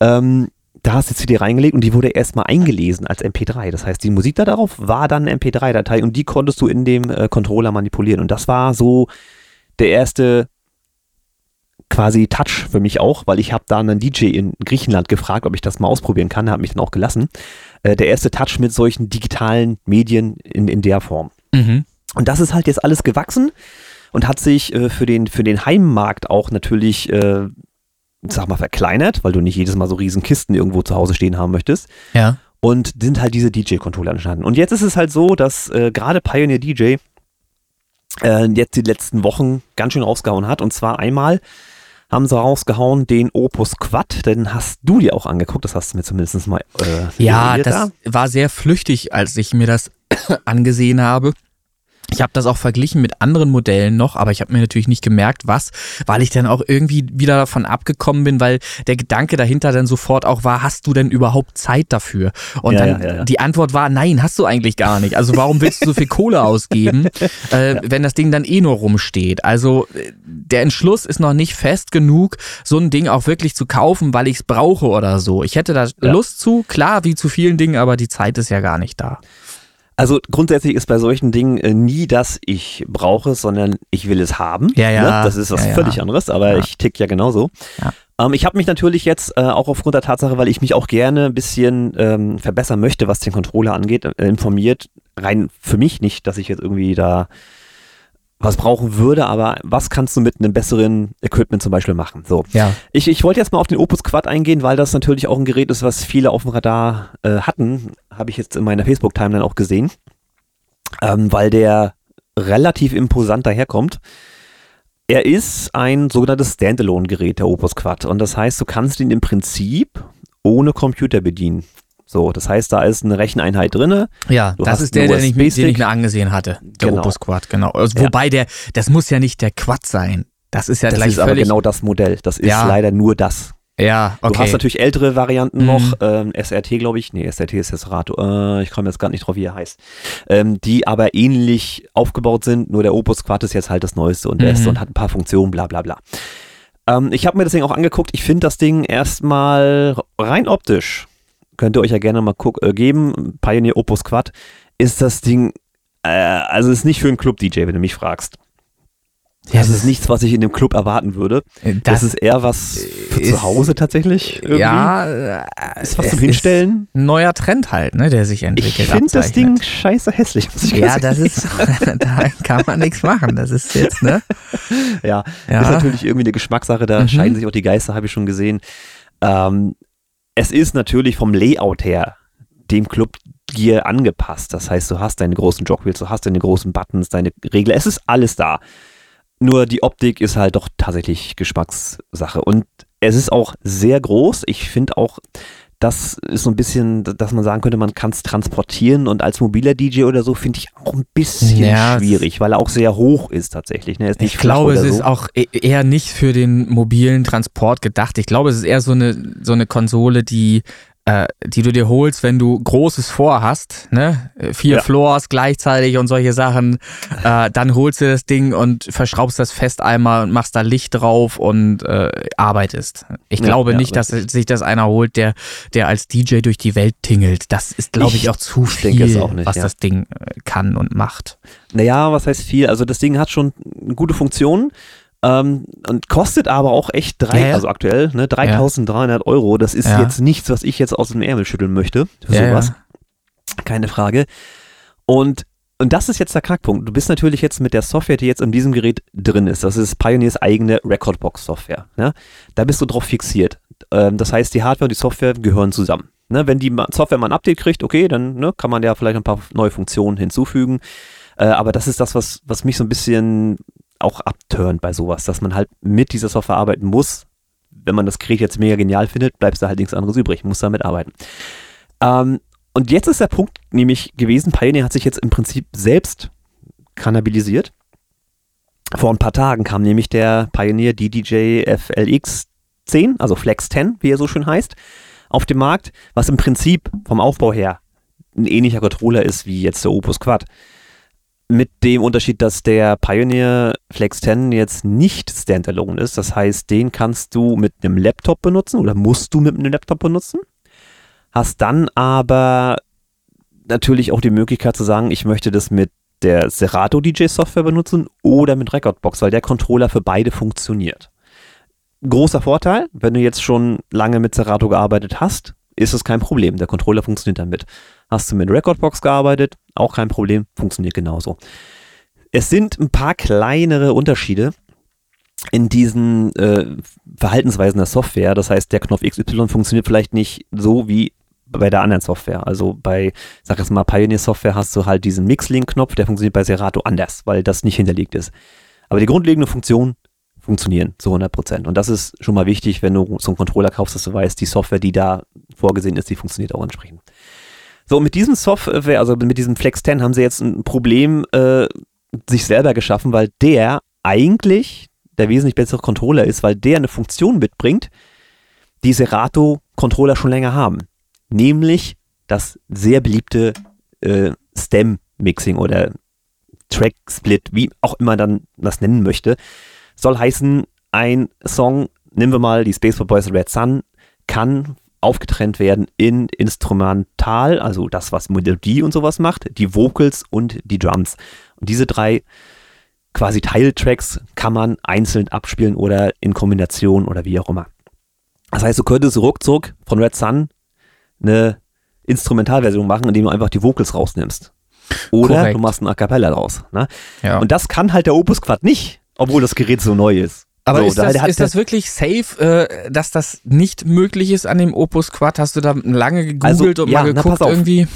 S1: Ähm, da hast du die CD reingelegt und die wurde erstmal eingelesen als MP3. Das heißt, die Musik da darauf war dann eine MP3-Datei und die konntest du in dem äh, Controller manipulieren. Und das war so der erste quasi Touch für mich auch, weil ich habe da einen DJ in Griechenland gefragt, ob ich das mal ausprobieren kann. Er hat mich dann auch gelassen. Äh, der erste Touch mit solchen digitalen Medien in, in der Form. Mhm. Und das ist halt jetzt alles gewachsen und hat sich äh, für, den, für den Heimmarkt auch natürlich äh, sag mal, verkleinert, weil du nicht jedes Mal so riesen Kisten irgendwo zu Hause stehen haben möchtest.
S2: Ja.
S1: Und sind halt diese DJ-Controller entstanden. Und jetzt ist es halt so, dass äh, gerade Pioneer DJ äh, jetzt die letzten Wochen ganz schön rausgehauen hat. Und zwar einmal haben sie rausgehauen den Opus Quad, den hast du dir auch angeguckt, das hast du mir zumindest mal.
S2: Äh, ja, das da. war sehr flüchtig, als ich mir das angesehen habe. Ich habe das auch verglichen mit anderen Modellen noch, aber ich habe mir natürlich nicht gemerkt, was, weil ich dann auch irgendwie wieder davon abgekommen bin, weil der Gedanke dahinter dann sofort auch war, hast du denn überhaupt Zeit dafür? Und ja, dann ja, ja, die Antwort war, nein, hast du eigentlich gar nicht. Also warum willst du so viel Kohle ausgeben, äh, wenn das Ding dann eh nur rumsteht? Also äh, der Entschluss ist noch nicht fest genug, so ein Ding auch wirklich zu kaufen, weil ich es brauche oder so. Ich hätte da Lust zu, klar, wie zu vielen Dingen, aber die Zeit ist ja gar nicht da.
S1: Also grundsätzlich ist bei solchen Dingen äh, nie das ich brauche, sondern ich will es haben.
S2: Ja, ja.
S1: Ne? Das ist was
S2: ja,
S1: völlig ja. anderes, aber ja. ich tick ja genauso. Ja. Ähm, ich habe mich natürlich jetzt äh, auch aufgrund der Tatsache, weil ich mich auch gerne ein bisschen ähm, verbessern möchte, was den Controller angeht, äh, informiert. Rein für mich nicht, dass ich jetzt irgendwie da was brauchen würde, aber was kannst du mit einem besseren Equipment zum Beispiel machen? So.
S2: Ja.
S1: Ich, ich wollte jetzt mal auf den Opus Quad eingehen, weil das natürlich auch ein Gerät ist, was viele auf dem Radar äh, hatten. Habe ich jetzt in meiner Facebook-Timeline auch gesehen. Ähm, weil der relativ imposant daherkommt. Er ist ein sogenanntes Standalone-Gerät, der Opus Quad. Und das heißt, du kannst ihn im Prinzip ohne Computer bedienen. So, das heißt, da ist eine Recheneinheit drin.
S2: Ja, du das ist der, den ich, den ich mir angesehen hatte. Der genau. Opus Quad, genau. Also, wobei ja. der, das muss ja nicht der Quad sein. Das ist ja
S1: das
S2: gleich
S1: ist aber genau das Modell. Das ist ja. leider nur das.
S2: Ja, okay.
S1: Du hast natürlich ältere Varianten mhm. noch, ähm, SRT glaube ich, nee, SRT ist das Rato, äh, ich komme jetzt gar nicht drauf, wie er heißt, ähm, die aber ähnlich aufgebaut sind, nur der Opus Quad ist jetzt halt das Neueste und Beste mhm. und hat ein paar Funktionen, bla bla bla. Ähm, ich habe mir das Ding auch angeguckt, ich finde das Ding erstmal rein optisch könnt ihr euch ja gerne mal guck, äh, geben. Pioneer Opus Quad ist das Ding, äh, also ist nicht für einen Club-DJ, wenn du mich fragst. Ja, das ist nichts, was ich in dem Club erwarten würde. Das, das ist eher was für ist, zu Hause tatsächlich. Irgendwie.
S2: Ja,
S1: äh, ist was zum Hinstellen.
S2: ein neuer Trend halt, ne, der sich entwickelt.
S1: Ich finde das Ding scheiße hässlich.
S2: Muss ich ja, das ist, da kann man nichts machen. Das ist jetzt, ne?
S1: Ja, ja. ist natürlich irgendwie eine Geschmackssache. Da mhm. scheiden sich auch die Geister, habe ich schon gesehen. Ähm, es ist natürlich vom Layout her dem Club Gear angepasst. Das heißt, du hast deine großen Jogwheels, du hast deine großen Buttons, deine Regler. Es ist alles da. Nur die Optik ist halt doch tatsächlich Geschmackssache. Und es ist auch sehr groß. Ich finde auch, das ist so ein bisschen, dass man sagen könnte, man kann es transportieren und als mobiler DJ oder so finde ich auch ein bisschen
S2: Ja,
S1: schwierig, weil er auch sehr hoch ist tatsächlich. Ne? Ist
S2: Ich glaube, es
S1: oder
S2: ist
S1: so.
S2: auch e- eher nicht für den mobilen Transport gedacht. Ich glaube, es ist eher so eine, so eine Konsole, die, äh, die du dir holst, wenn du Großes vorhast, ne? Vier
S1: Ja.
S2: Floors gleichzeitig und solche Sachen. Äh, dann holst du das Ding und verschraubst das fest einmal und machst da Licht drauf und äh, arbeitest. Ich
S1: Ja,
S2: glaube
S1: ja,
S2: nicht, dass sich das einer holt, der, der als DJ durch die Welt tingelt. Das ist, glaube ich,
S1: Ich
S2: auch zu viel,
S1: auch nicht,
S2: was das Ding äh, kann und macht.
S1: Naja, was heißt viel? Also das Ding hat schon gute Funktion ähm, und kostet aber auch echt drei,
S2: Ja, ja.
S1: also aktuell, ne, 3300 Euro. Das ist
S2: Ja.
S1: jetzt nichts, was ich jetzt aus dem Ärmel schütteln möchte für
S2: Ja,
S1: sowas.
S2: ja.
S1: Keine Frage. Und, und das ist jetzt der Knackpunkt. Du bist natürlich jetzt mit der Software, die jetzt in diesem Gerät drin ist, das ist Pioneers eigene Recordbox-Software. Ne? Da bist du drauf fixiert. Ähm, das heißt, die Hardware und die Software gehören zusammen. Ne? Wenn die Software mal ein Update kriegt, okay, dann ne, kann man ja vielleicht ein paar neue Funktionen hinzufügen. Äh, aber das ist das, was, was mich so ein bisschen auch abturnt bei sowas, dass man halt mit dieser Software arbeiten muss. Wenn man das Gerät jetzt mega genial findet, bleibt da halt nichts anderes übrig, muss damit arbeiten. Ähm, und jetzt ist der Punkt nämlich gewesen, Pioneer hat sich jetzt im Prinzip selbst kannabilisiert. Vor ein paar Tagen kam nämlich der Pioneer DDJ FLX 10, also Flex 10, wie er so schön heißt, auf den Markt, was im Prinzip vom Aufbau her ein ähnlicher Controller ist wie jetzt der Opus Quad. Mit dem Unterschied, dass der Pioneer Flex 10 jetzt nicht standalone ist. Das heißt, den kannst du mit einem Laptop benutzen oder musst du mit einem Laptop benutzen. Hast dann aber natürlich auch die Möglichkeit zu sagen, ich möchte das mit der Serato DJ Software benutzen oder mit Recordbox, weil der Controller für beide funktioniert. Großer Vorteil, wenn du jetzt schon lange mit Serato gearbeitet hast, ist es kein Problem. Der Controller funktioniert damit. Hast du mit Recordbox gearbeitet, auch kein Problem, funktioniert genauso. Es sind ein paar kleinere Unterschiede in diesen äh, Verhaltensweisen der Software. Das heißt, der Knopf XY funktioniert vielleicht nicht so wie bei der anderen Software. Also bei, sag jetzt mal, Pioneer Software hast du halt diesen Mixlink-Knopf, der funktioniert bei Serato anders, weil das nicht hinterlegt ist. Aber die grundlegende Funktion funktionieren zu 100 Prozent. Und das ist schon mal wichtig, wenn du so einen Controller kaufst, dass du weißt, die Software, die da vorgesehen ist, die funktioniert auch entsprechend. So, mit diesem Software, also mit diesem Flex 10 haben sie jetzt ein Problem äh, sich selber geschaffen, weil der eigentlich der wesentlich bessere Controller ist, weil der eine Funktion mitbringt, die Serato-Controller schon länger haben. Nämlich das sehr beliebte äh, Stem-Mixing oder Track-Split, wie auch immer dann das nennen möchte, soll heißen, ein Song, nehmen wir mal die Space for Boys Red Sun, kann aufgetrennt werden in Instrumental, also das, was Melodie und sowas macht, die Vocals und die Drums. Und diese drei quasi Teiltracks kann man einzeln abspielen oder in Kombination oder wie auch immer. Das heißt, du könntest ruckzuck von Red Sun eine Instrumentalversion machen, indem du einfach die Vocals rausnimmst. Oder
S2: Korrekt.
S1: du machst ein A Cappella draus. Ne?
S2: Ja.
S1: Und das kann halt der Opus Quad nicht, obwohl das Gerät so neu ist.
S2: Aber
S1: so,
S2: ist,
S1: da-
S2: das,
S1: hat-
S2: ist das wirklich safe, äh, dass das nicht möglich ist an dem Opus Quad? Hast du da lange gegoogelt
S1: Also,
S2: und
S1: ja,
S2: mal
S1: na,
S2: geguckt
S1: pass auf.
S2: irgendwie?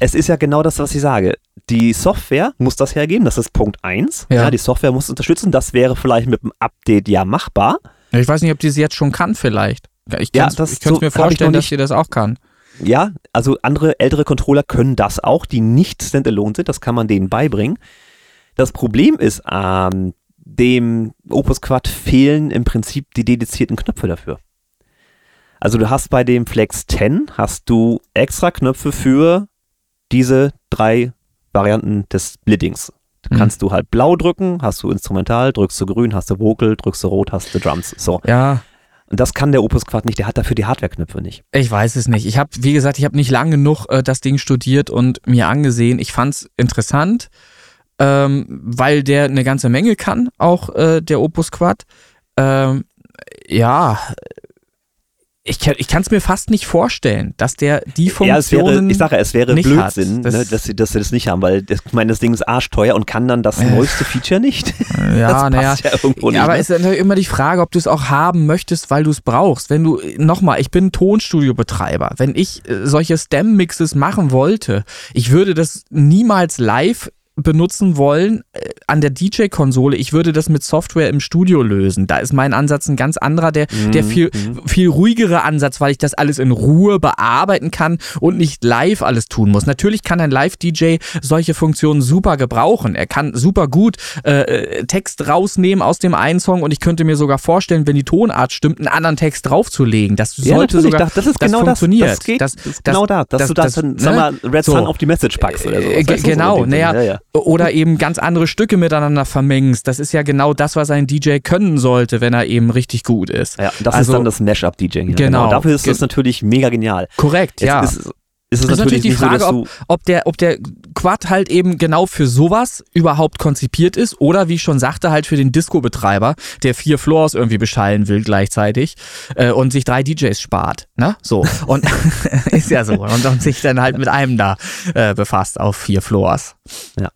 S1: es ist ja genau das, was ich sage. Die Software muss das hergeben, das ist Punkt 1.
S2: Ja.
S1: Ja. die Software muss unterstützen, das wäre vielleicht mit dem Update ja machbar.
S2: Ich weiß nicht, ob die es jetzt schon kann vielleicht. Ich,
S1: Ja,
S2: könnte
S1: so
S2: mir vorstellen, dass sie das auch kann.
S1: Ja, also andere ältere Controller können das auch, die nicht standalone sind, das kann man denen beibringen. Das Problem ist, ähm, dem Opus Quad fehlen im Prinzip die dedizierten Knöpfe dafür. Also du hast bei dem Flex 10 hast du extra Knöpfe für diese drei Varianten des Splittings.
S2: Mhm.
S1: Kannst du halt blau drücken, hast du Instrumental, drückst du grün, hast du Vocal, drückst du rot, hast du Drums. So.
S2: Ja,
S1: Und das kann der Opus Quad nicht, der hat dafür die Hardware-Knöpfe nicht.
S2: ich weiß es nicht. Ich habe, wie gesagt, ich habe nicht lang genug äh, das Ding studiert und mir angesehen. Ich fand es interessant, ähm, weil der eine ganze Menge kann, auch äh, der Opus Quad. Ähm, ja, ich, kann- ich kann es mir fast nicht vorstellen, dass der die
S1: Ja, es wäre,
S2: Funktionen
S1: ich sage, es wäre Blödsinn,
S2: hat. Das-
S1: ne, dass, sie, dass sie das nicht haben, weil das, ich meine, das Ding ist arschteuer und kann dann das
S2: Äh.
S1: neueste Feature nicht.
S2: Ja, naja.
S1: ja nicht.
S2: Ja, aber
S1: ne?
S2: es ist natürlich immer die Frage, ob du es auch haben möchtest, weil du es brauchst. Wenn du, nochmal, ich bin Tonstudio-Betreiber. Wenn ich äh, solche Stem-Mixes machen wollte, ich würde das niemals live benutzen wollen äh, an der DJ-Konsole, ich würde das mit Software im Studio lösen. Da ist mein Ansatz ein ganz anderer, der,
S1: Mhm,
S2: der viel, viel ruhigere Ansatz, weil ich das alles in Ruhe bearbeiten kann und nicht live alles tun muss. Natürlich kann ein Live-DJ solche Funktionen super gebrauchen. Er kann super gut äh, äh, Text rausnehmen aus dem einen Song und ich könnte mir sogar vorstellen, wenn die Tonart stimmt, einen anderen Text draufzulegen. Das
S1: Ja,
S2: sollte
S1: natürlich,
S2: sogar,
S1: das, das ist
S2: das
S1: genau
S2: funktioniert.
S1: das. Das, geht,
S2: Das-
S1: das,
S2: das-
S1: genau da, dass
S2: das-
S1: du das,
S2: das-
S1: dann, sag
S2: ne?
S1: mal, Red
S2: So.
S1: Sun auf die Message packst oder so.
S2: Äh, ge- genau, naja,
S1: ja, ja.
S2: Oder eben ganz andere Stücke miteinander vermengst. Das ist ja genau das, was ein DJ können sollte, wenn er eben richtig gut ist.
S1: Ja, das
S2: Also-
S1: ist dann das Mashup-DJing. Ja,
S2: Genau.
S1: Dafür ist das natürlich mega genial.
S2: Korrekt,
S1: Jetzt
S2: ja.
S1: ist, ist es
S2: ist natürlich die Frage,
S1: so, du,
S2: ob der, ob der Quad halt eben genau für sowas überhaupt konzipiert ist oder wie ich schon sagte, halt für den Disco-Betreiber, der vier Floors irgendwie beschallen will gleichzeitig äh, und sich drei DJs spart. Ne? So. Und ist ja so. Und, und sich dann halt mit einem da äh, befasst auf vier Floors.
S1: Ja,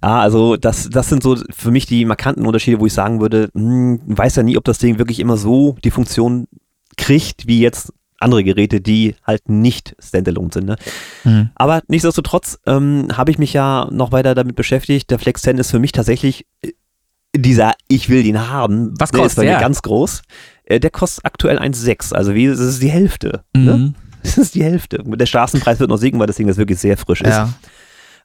S1: also das, das sind so für mich die markanten Unterschiede, wo ich sagen würde, hm, weiß ja nie, ob das Ding wirklich immer so die Funktion kriegt, wie jetzt andere Geräte, die halt nicht Standalone sind. Ne?
S2: Mhm.
S1: Aber nichtsdestotrotz ähm, habe ich mich ja noch weiter damit beschäftigt. Der Flex 10 ist für mich tatsächlich äh, dieser Ich will ihn haben.
S2: Was
S1: der ist
S2: kostet
S1: bei mir
S2: der?
S1: ganz groß. Äh, der kostet aktuell 1,6. Also wie, das ist die Hälfte. Ne?
S2: Mhm.
S1: Das ist die Hälfte. Der Straßenpreis wird noch sinken, weil das Ding jetzt wirklich sehr frisch ist.
S2: Ja.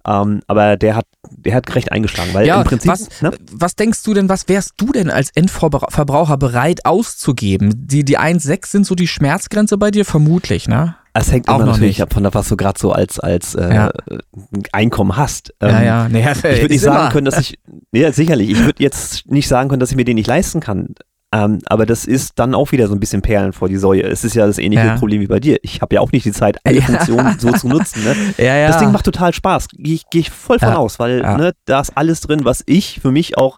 S1: Ähm, aber der hat, der hat recht eingeschlagen, weil
S2: Ja,
S1: im Prinzip,
S2: was,
S1: ne?
S2: was denkst du denn, was wärst du denn als Endverbraucher bereit auszugeben? Die, die 1,6 sind so die Schmerzgrenze bei dir? Vermutlich, ne?
S1: es hängt
S2: auch
S1: immer
S2: noch
S1: natürlich
S2: nicht.
S1: ab von der, was du gerade so als, als äh,
S2: Ja.
S1: Einkommen hast.
S2: ja,
S1: Ähm,
S2: ja. Naja,
S1: Ich würde nicht sagen können, dass ich, ja, sicherlich, ich würde jetzt nicht sagen können, dass ich mir den nicht leisten kann. Ähm, aber das ist dann auch wieder so ein bisschen Perlen vor die Säue. Es ist ja das ähnliche
S2: Ja.
S1: Problem wie bei dir. Ich habe ja auch nicht die Zeit, alle
S2: Ja.
S1: Funktionen so zu nutzen. Ne?
S2: Ja, ja.
S1: Das Ding macht total Spaß. Gehe ich, geh ich voll von aus, weil ne, da ist alles drin, was ich für mich auch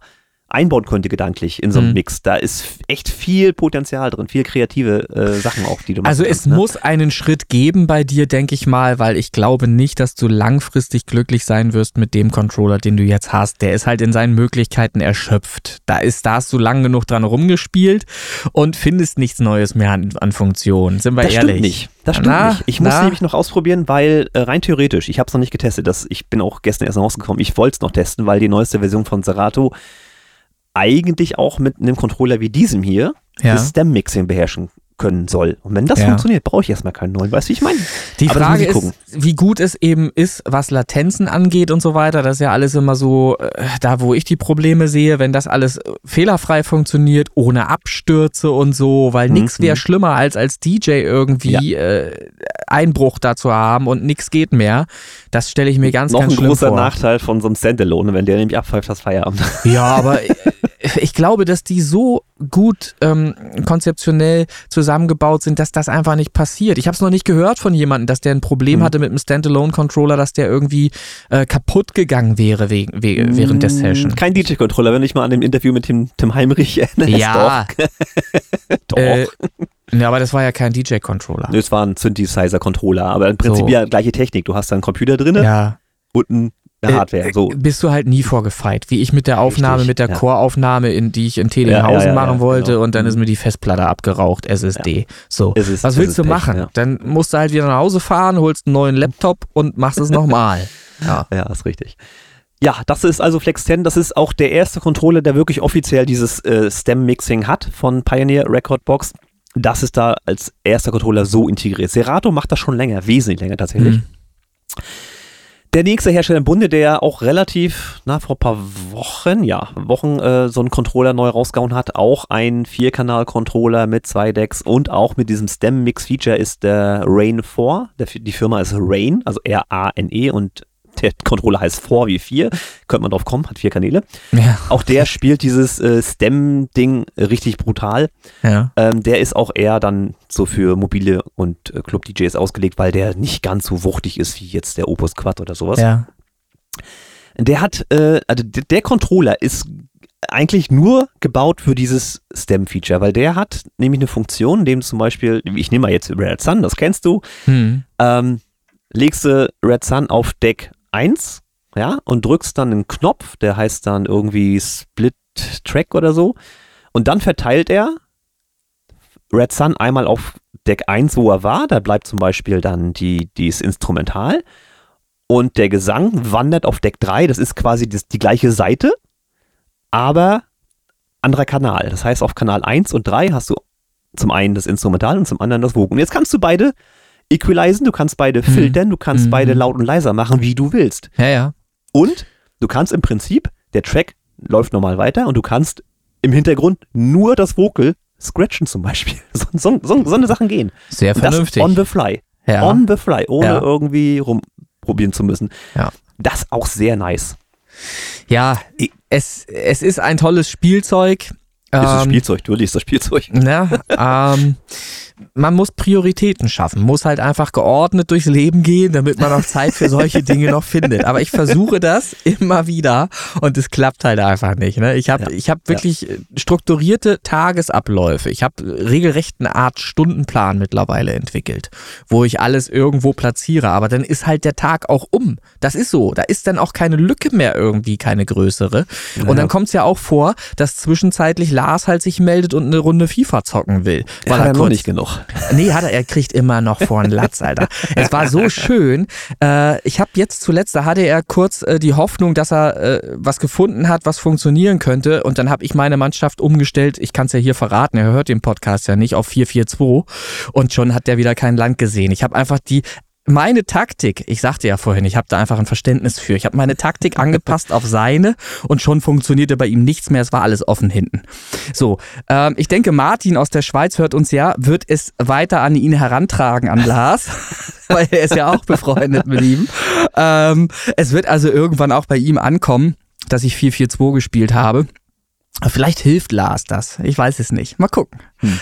S1: einbauen könnte gedanklich in so einem
S2: Mhm.
S1: Mix. Da ist echt viel Potenzial drin, viel kreative äh, Sachen auch, die du machen
S2: Also es
S1: ne?
S2: muss einen Schritt geben bei dir, denke ich mal, weil ich glaube nicht, dass du langfristig glücklich sein wirst mit dem Controller, den du jetzt hast. Der ist halt in seinen Möglichkeiten erschöpft. Da ist, da hast du lang genug dran rumgespielt und findest nichts Neues mehr an, an Funktionen. Sind wir
S1: Das
S2: ehrlich?
S1: stimmt nicht. Das stimmt
S2: Na,
S1: nicht. Ich muss
S2: na?
S1: nämlich noch ausprobieren, weil äh, rein theoretisch, ich habe es noch nicht getestet, das, ich bin auch gestern erst rausgekommen, ich wollte es noch testen, weil die neueste Version von Serato eigentlich auch mit einem Controller wie diesem hier
S2: Ja.
S1: das Stem-Mixing beherrschen können soll. Und wenn das
S2: Ja.
S1: funktioniert, brauche ich erstmal keinen neuen. Weißt du, wie ich meine?
S2: Die
S1: Aber
S2: Frage ist, wie gut es eben ist, was Latenzen angeht und so weiter. Das ist ja alles immer so, äh, da wo ich die Probleme sehe, wenn das alles äh, fehlerfrei funktioniert, ohne Abstürze und so, weil
S1: Mhm,
S2: nichts wäre
S1: mhm.
S2: schlimmer als als DJ irgendwie äh, Einbruch dazu haben und nichts geht mehr. Das stelle ich mir ganz,
S1: noch
S2: ganz
S1: ein
S2: schlimm
S1: großer
S2: vor.
S1: Nachteil von so einem Standalone, wenn der nämlich abpfeift, das Feierabend.
S2: Ja, aber ich glaube, dass die so gut ähm, konzeptionell zusammengebaut sind, dass das einfach nicht passiert. Ich habe es noch nicht gehört von jemandem, dass der ein Problem
S1: Mhm.
S2: hatte mit einem Standalone-Controller, dass der irgendwie äh, kaputt gegangen wäre wegen, we während der
S1: Mm,
S2: Session.
S1: Kein DJ-Controller, wenn ich mal an dem Interview mit Tim, Tim Heimrich erinnerst.
S2: Ja,
S1: Doch.
S2: äh, ja, aber das war ja kein DJ-Controller.
S1: Es war ein Synthesizer-Controller, aber im Prinzip
S2: So.
S1: ja gleiche Technik. Du hast da einen Computer drin
S2: Ja.
S1: und ein- eine Hardware. So.
S2: Äh, Bist du halt nie vorgefeit, wie ich mit der Aufnahme,
S1: Richtig,
S2: mit der
S1: ja.
S2: Core-Aufnahme, in die ich in Telinghausen
S1: Ja, ja,
S2: machen wollte
S1: genau.
S2: und dann ist
S1: Mhm.
S2: mir die Festplatte abgeraucht, SSD. So.
S1: Es ist-
S2: Was willst du
S1: Pech,
S2: machen? Dann musst du halt wieder nach Hause fahren, holst einen neuen Laptop und machst es nochmal. Ja.
S1: Ja, ist richtig. Ja, das ist also Flex 10. Das ist auch der erste Controller, der wirklich offiziell dieses äh, Stem-Mixing hat von Pioneer Record Box. Das ist da als erster Controller so integriert. Serato macht das schon länger, wesentlich länger tatsächlich.
S2: Mhm.
S1: Der nächste Hersteller im Bunde, der auch relativ, na, vor ein paar Wochen, ja, Wochen äh, so einen Controller neu rausgehauen hat, auch ein Vierkanal-Controller mit zwei Decks und auch mit diesem Stem-Mix-Feature ist der Rain 4. Der, die Firma ist Rain, also R-A-N-E und der Controller heißt 4 wie 4. Könnte man drauf kommen, hat vier Kanäle.
S2: Ja.
S1: Auch der spielt dieses äh, Stem-Ding richtig brutal.
S2: ja.
S1: Ähm, der ist auch eher dann so für mobile und äh, Club-DJs ausgelegt, weil der nicht ganz so wuchtig ist wie jetzt der Opus Quad oder sowas.
S2: Ja.
S1: Der hat, äh, also der Controller ist eigentlich nur gebaut für dieses Stem-Feature, weil der hat nämlich eine Funktion, in dem zum Beispiel, ich nehme mal jetzt Red Sun, das kennst du,
S2: Hm.
S1: ähm, legst du Red Sun auf Deck 1, ja, und drückst dann einen Knopf, der heißt dann irgendwie Split Track oder so, und dann verteilt er Red Sun einmal auf Deck 1, wo er war, da bleibt zum Beispiel dann die, dieses Instrumental, und der Gesang wandert auf Deck 3. Das ist quasi das, die gleiche Seite, aber anderer Kanal. Das heißt, auf Kanal 1 und 3 hast du zum einen das Instrumental und zum anderen das Vocal. Und jetzt kannst du beide equalisen, du kannst beide
S2: Mhm.
S1: filtern, du kannst
S2: Mhm.
S1: beide laut und leiser machen, wie du willst.
S2: Ja, ja.
S1: Und du kannst im Prinzip, der Track läuft normal weiter und du kannst im Hintergrund nur das Vocal scratchen zum Beispiel. So, so, so, so eine Sachen gehen.
S2: Sehr vernünftig.
S1: on the fly.
S2: ja.
S1: On the fly, ohne
S2: Ja.
S1: irgendwie rumprobieren zu müssen.
S2: Ja.
S1: Das auch sehr nice.
S2: ja, es, es ist ein tolles Spielzeug.
S1: Ist
S2: Ähm,
S1: Spielzeug, natürlich ist das Spielzeug.
S2: Ne? ähm, man muss Prioritäten schaffen, muss halt einfach geordnet durchs Leben gehen, damit man auch Zeit für solche Dinge noch findet. Aber ich versuche das immer wieder und es klappt halt einfach nicht. Ne? Ich habe
S1: Ja.
S2: ich hab wirklich strukturierte Tagesabläufe. Ich habe regelrecht eine Art Stundenplan mittlerweile entwickelt, wo ich alles irgendwo platziere. Aber dann ist halt der Tag auch um. Das ist so. Da ist dann auch keine Lücke mehr irgendwie, keine größere. Und
S1: Ja.
S2: dann kommt es ja auch vor, dass zwischenzeitlich Lars halt sich meldet und eine Runde FIFA zocken will.
S1: Weil er noch nicht genug.
S2: Nee, hat er, er kriegt immer noch vor einen Latz, Alter. Es war so schön. Äh, ich habe jetzt zuletzt, da hatte er kurz äh, die Hoffnung, dass er äh, was gefunden hat, was funktionieren könnte. Und dann habe ich meine Mannschaft umgestellt. Ich kann es ja hier verraten, er hört den Podcast ja nicht, auf 442. Und schon hat der wieder kein Land gesehen. Ich habe einfach die meine Taktik, ich sagte ja vorhin, ich habe da einfach ein Verständnis für. Ich habe meine Taktik angepasst auf seine und schon funktionierte bei ihm nichts mehr. Es war alles offen hinten. So, ähm, ich denke, Martin aus der Schweiz hört uns ja, wird es weiter an ihn herantragen, an Lars, weil er ist ja auch befreundet mit ihm. Ähm, es wird also irgendwann auch bei ihm ankommen, dass ich 4-4-2 gespielt habe. Vielleicht hilft Lars das. Ich weiß es nicht. Mal gucken.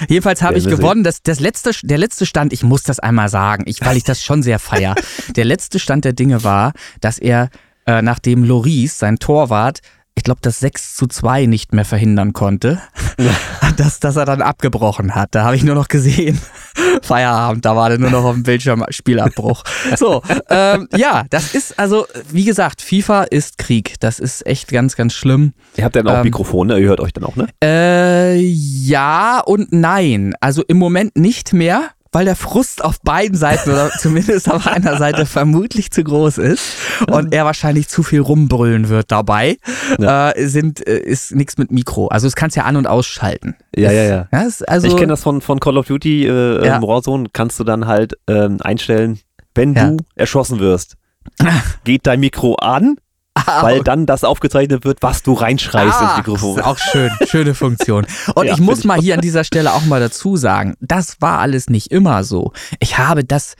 S2: Jedenfalls habe ich gewonnen. Das, das letzte, der letzte Stand, ich muss das einmal sagen, ich, weil ich das schon sehr feier. der letzte Stand der Dinge war, dass er, äh, nachdem Loris, sein Torwart, ich glaube, das 6 zu 2 nicht mehr verhindern konnte, dass, dass er dann abgebrochen hat. Da habe ich nur noch gesehen, Feierabend, da war dann nur noch auf dem Bildschirm Spielabbruch. So, ähm, ja, das ist also, wie gesagt, FIFA ist Krieg. Das ist echt ganz, ganz schlimm.
S1: Ihr habt dann auch
S2: Ähm,
S1: Mikrofone, ihr hört euch dann auch, ne?
S2: Äh, ja und nein. Also im Moment nicht mehr, weil der Frust auf beiden Seiten oder zumindest auf einer Seite vermutlich zu groß ist und er wahrscheinlich zu viel rumbrüllen wird dabei. Äh, sind, äh, ist nichts mit Mikro. Also es kannst ja an- und ausschalten.
S1: Ja,
S2: Es-
S1: ja, ja.
S2: ja es, also,
S1: ich kenne das von, von Call of Duty, äh,
S2: Ja.
S1: Warzone, kannst du dann halt ähm, einstellen, wenn
S2: Ja.
S1: du erschossen wirst, geht dein Mikro an,
S2: Ah,
S1: weil dann das aufgezeichnet wird, was du reinschreist
S2: Ah,
S1: ins Mikrofon.
S2: Das ist auch schön, schöne Funktion. Und
S1: Ja,
S2: ich muss mal hier an dieser Stelle auch mal dazu sagen, das war alles nicht immer so. Ich habe das,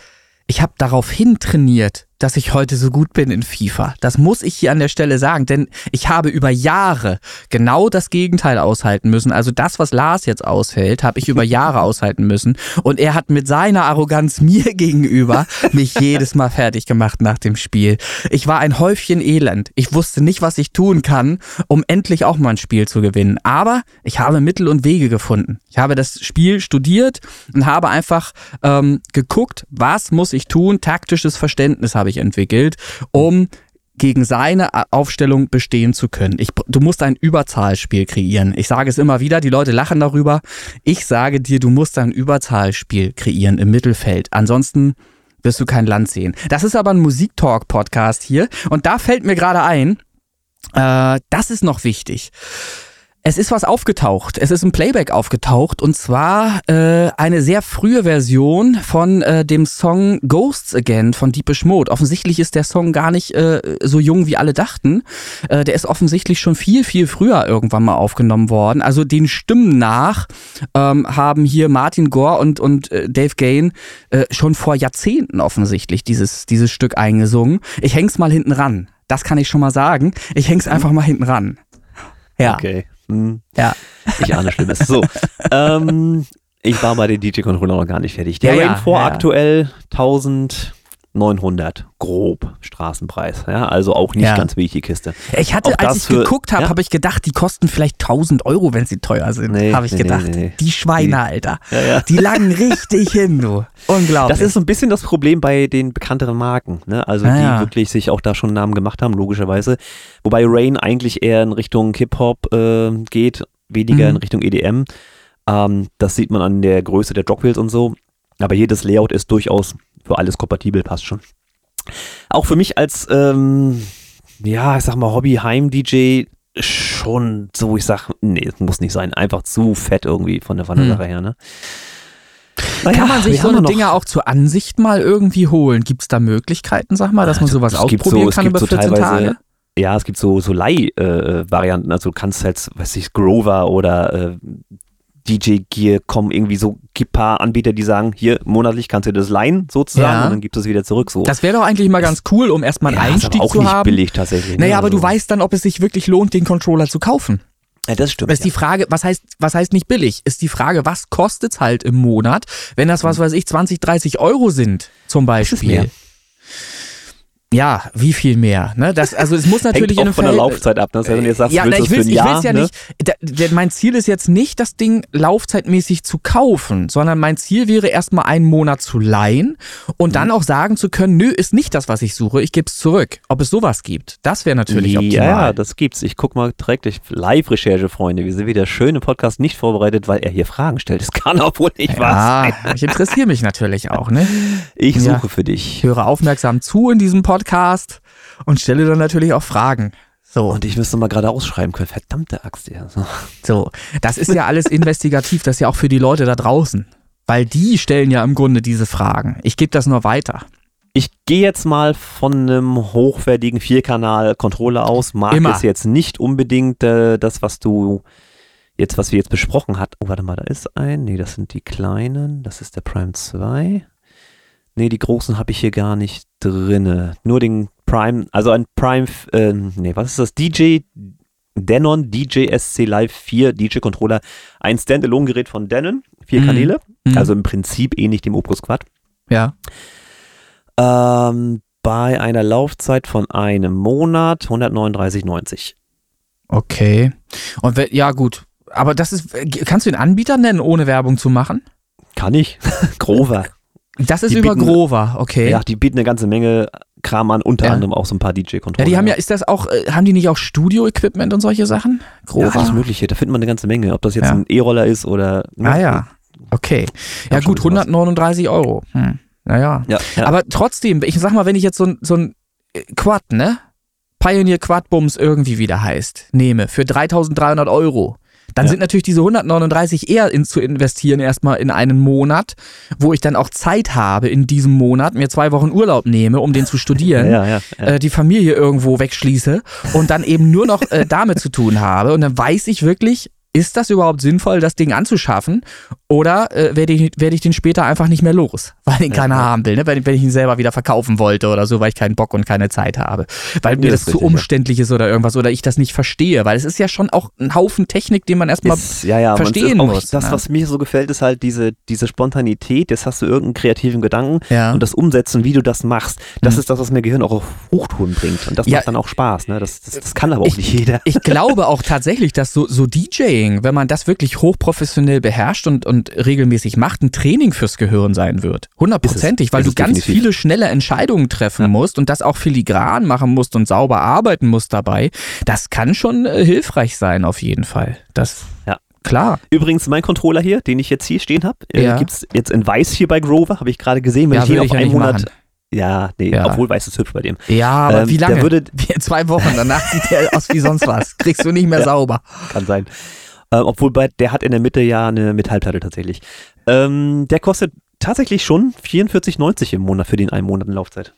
S2: ich habe darauf hin trainiert, dass ich heute so gut bin in FIFA. Das muss ich hier an der Stelle sagen, denn ich habe über Jahre genau das Gegenteil aushalten müssen. Also das, was Lars jetzt aushält, habe ich über Jahre aushalten müssen. Und er hat mit seiner Arroganz mir gegenüber mich jedes Mal fertig gemacht nach dem Spiel. Ich war ein Häufchen Elend. Ich wusste nicht, was ich tun kann, um endlich auch mal ein Spiel zu gewinnen. Aber ich habe Mittel und Wege gefunden. Ich habe das Spiel studiert und habe einfach ähm, geguckt, was muss ich tun. Taktisches Verständnis habe ich entwickelt, um gegen seine Aufstellung bestehen zu können. Ich, du musst ein Überzahlspiel kreieren. Ich sage es immer wieder, die Leute lachen darüber. Ich sage dir, du musst ein Überzahlspiel kreieren im Mittelfeld. Ansonsten wirst du kein Land sehen. Das ist aber ein Musiktalk-Podcast hier und da fällt mir gerade ein, äh, das ist noch wichtig. Es ist was aufgetaucht. Es ist ein Playback aufgetaucht und zwar äh, eine sehr frühe Version von äh, dem Song Ghosts Again von Deepish Mode. Offensichtlich ist der Song gar nicht äh, so jung, wie alle dachten. Äh, der ist offensichtlich schon viel, viel früher irgendwann mal aufgenommen worden. Also den Stimmen nach ähm, haben hier Martin Gore und, und äh, Dave Gain äh, schon vor Jahrzehnten offensichtlich dieses, dieses Stück eingesungen. Ich häng's mal hinten ran. Das kann ich schon mal sagen. Ich häng's einfach mal hinten ran. Ja.
S1: Okay. Hm,
S2: Ja.
S1: ich ahne Schlimmes. So, ähm, ich war bei den DJ-Controller noch gar nicht fertig. Der
S2: Ja,
S1: Rain 4
S2: ja, ja.
S1: aktuell 1900, grob Straßenpreis. Ja, also auch nicht
S2: Ja.
S1: ganz billig die Kiste.
S2: Ich hatte,
S1: Auch
S2: als ich geguckt habe,
S1: ja?
S2: habe ich gedacht, die kosten vielleicht 1000 Euro, wenn sie teuer sind.
S1: Nee,
S2: habe ich
S1: nee,
S2: gedacht.
S1: nee.
S2: Die Schweine. Alter.
S1: Ja.
S2: Die lagen richtig hin, du. Unglaublich.
S1: Das ist so ein bisschen das Problem bei den bekannteren Marken, ne? Also
S2: Ah,
S1: die wirklich sich auch da schon Namen gemacht haben, logischerweise. Wobei Rain eigentlich eher in Richtung Hip-Hop äh, geht, weniger
S2: Mhm.
S1: in Richtung EDM. Ähm, das sieht man an der Größe der Jogwheels und so. Aber jedes Layout ist durchaus für alles kompatibel, passt schon. Auch für mich als, ähm, ja, ich sag mal, Hobby-Heim-DJ schon so, ich sag, nee, es muss nicht sein. Einfach zu fett irgendwie von der, von der
S2: Hm.
S1: Sache her, ne?
S2: Kann man sich so eine Dinger auch zur Ansicht mal irgendwie holen? Gibt es da Möglichkeiten, sag mal, dass man sowas ausprobieren
S1: so- es
S2: kann über
S1: so
S2: 14
S1: teilweise-
S2: Tage?
S1: Ja, es gibt so, so Leih-Varianten. also du kannst halt, weiß ich, Grover oder äh, DJ Gear kommen irgendwie so gibt paar Anbieter, die sagen, hier monatlich kannst du das leihen sozusagen
S2: Ja.
S1: und dann gibt es wieder zurück so.
S2: Das wäre doch eigentlich mal ganz cool, um erstmal einen
S1: ja, ist aber
S2: Einstieg
S1: auch
S2: zu
S1: nicht
S2: haben.
S1: billig tatsächlich. ne?
S2: Naja, aber du
S1: Also-
S2: weißt dann, ob es sich wirklich lohnt, den Controller zu kaufen.
S1: Ja, das stimmt.
S2: Das ist die Frage, was heißt, was heißt nicht billig? Ist die Frage, was kostet's halt im Monat, wenn das, was weiß ich, 20, 30 Euro sind, zum
S1: ist
S2: Beispiel.
S1: mehr.
S2: Ja, wie viel mehr? Ne? Das, also es muss natürlich
S1: Hängt
S2: in
S1: auch
S2: einem
S1: von der
S2: Verhält-
S1: Laufzeit ab. Ne? Das heißt, wenn du jetzt sagst,
S2: ja, na, ich will es ja
S1: ne?
S2: nicht. Da, der, mein Ziel ist jetzt nicht, das Ding laufzeitmäßig zu kaufen, sondern mein Ziel wäre erstmal einen Monat zu leihen und
S1: Mhm.
S2: dann auch sagen zu können, nö, ist nicht das, was ich suche, ich gebe es zurück. Ob es sowas gibt, das wäre natürlich optimal.
S1: Ja, ja, das gibt's. Ich guck mal direkt ich- Live-Recherche, Freunde. Wir sind wieder schön im Podcast nicht vorbereitet, weil er hier Fragen stellt. Das kann auch wohl nicht wahr sein.
S2: ja, ich interessiere mich natürlich auch, ne?
S1: Ich
S2: Ja.
S1: suche für dich.
S2: Ich höre aufmerksam zu in diesem Podcast und stelle dann natürlich auch Fragen. So,
S1: Und ich müsste mal gerade ausschreiben können. Verdammte Axt, ja. So.
S2: so. Das ist ja alles investigativ, das ist ja auch für die Leute da draußen. Weil die stellen ja im Grunde diese Fragen. Ich gebe das nur weiter.
S1: Ich gehe jetzt mal von einem hochwertigen Vierkanal-Controller aus. Mag
S2: Immer.
S1: es jetzt nicht unbedingt äh, das, was du jetzt, was wir jetzt besprochen hat. Oh, warte mal, da ist ein. Nee, das sind die kleinen. Das ist der Prime 2. Nee, die großen habe ich hier gar nicht drinne. Nur den Prime, also ein Prime, ähm, nee, was ist das? DJ Denon DJ SC Live 4 DJ Controller. Ein Standalone-Gerät von Denon. Vier
S2: Mhm.
S1: Kanäle.
S2: Mhm.
S1: Also im Prinzip ähnlich dem Opus Quad.
S2: Ja.
S1: Ähm, bei einer Laufzeit von einem Monat 139,90.
S2: Okay. Und ja, gut. Aber das ist, kannst du den Anbieter nennen, ohne Werbung zu machen?
S1: Kann ich. Grover.
S2: Das ist
S1: Die
S2: über
S1: bieten-
S2: Grover, okay.
S1: Ja, die bieten eine ganze Menge Kram an, unter
S2: Ja.
S1: anderem auch so ein paar
S2: Ja,
S1: DJ-Controller.
S2: die haben ja, ist das auch, äh, haben die nicht auch Studio-Equipment und solche Sachen?
S1: ja,
S2: Grover?
S1: alles Mögliche. Da findet man eine ganze Menge. Ob das jetzt
S2: Ja.
S1: ein E-Roller ist oder.
S2: ah ja, okay. Ja gut,
S1: ein bisschen was.
S2: 139 Euro. Hm. Naja.
S1: Ja, ja.
S2: Aber trotzdem, ich sag mal, wenn ich jetzt so ein, so ein äh, Quad, ne? Pioneer Quad Bums irgendwie wieder heißt, nehme für 3300 Euro, dann
S1: Ja.
S2: sind natürlich diese 139 eher in, zu investieren erstmal in einen Monat, wo ich dann auch Zeit habe in diesem Monat, mir zwei Wochen Urlaub nehme, um den zu studieren.
S1: ja, ja,
S2: äh, die Familie irgendwo wegschließe und dann eben nur noch äh, damit zu tun habe. Und dann weiß ich wirklich, ist das überhaupt sinnvoll, das Ding anzuschaffen? Oder äh, werde ich, werd ich den später einfach nicht mehr los, weil
S1: Ja,
S2: keiner
S1: ja.
S2: haben will, ne? wenn, wenn ich ihn selber wieder verkaufen wollte oder so, weil ich keinen Bock und keine Zeit habe. Weil mir das,
S1: das ist
S2: zu
S1: richtig, ja.
S2: umständlich ist oder irgendwas oder ich das nicht verstehe. Weil es ist ja schon auch ein Haufen Technik, den man erstmal.
S1: Ist, ja, ja,
S2: verstehen muss,
S1: Das,
S2: ne?
S1: was mir so gefällt, ist halt diese, diese Spontanität. Jetzt hast du irgendeinen kreativen Gedanken
S2: Ja.
S1: und das Umsetzen, wie du das machst. Das
S2: Mhm.
S1: ist das, was mir Gehirn auch auf Hochtouren bringt. Und das macht dann auch Spaß. Ne? Das, das, das kann aber auch nicht jeder.
S2: Ich glaube auch tatsächlich, dass so, so DJing, wenn man das wirklich hochprofessionell beherrscht und, und regelmäßig macht, ein Training fürs Gehirn sein wird. Hundertprozentig, weil du ganz
S1: definitiv.
S2: viele schnelle Entscheidungen treffen
S1: Ja.
S2: musst und das auch filigran machen musst und sauber arbeiten musst dabei. Das kann schon äh, hilfreich sein, auf jeden Fall. Das,
S1: Ja.
S2: klar.
S1: Übrigens, mein Controller hier, den ich jetzt hier stehen habe, äh,
S2: Ja.
S1: gibt es jetzt in weiß hier bei Grover, habe ich gerade gesehen. Wenn
S2: Ja,
S1: ich
S2: würde
S1: auf einen Monat.
S2: machen.
S1: Ja, nee,
S2: Ja.
S1: obwohl weiß ist hübsch bei dem.
S2: Ja, aber
S1: Ähm,
S2: wie
S1: der
S2: lange?
S1: würde-
S2: Wie- Zwei Wochen, danach sieht der aus wie sonst was. Kriegst du nicht mehr
S1: Ja.
S2: sauber.
S1: Kann sein. Ähm, obwohl bei, der hat in der Mitte ja eine Metallplatte tatsächlich. Ähm, der kostet tatsächlich schon 44,90 im Monat für den einen Monat Laufzeit.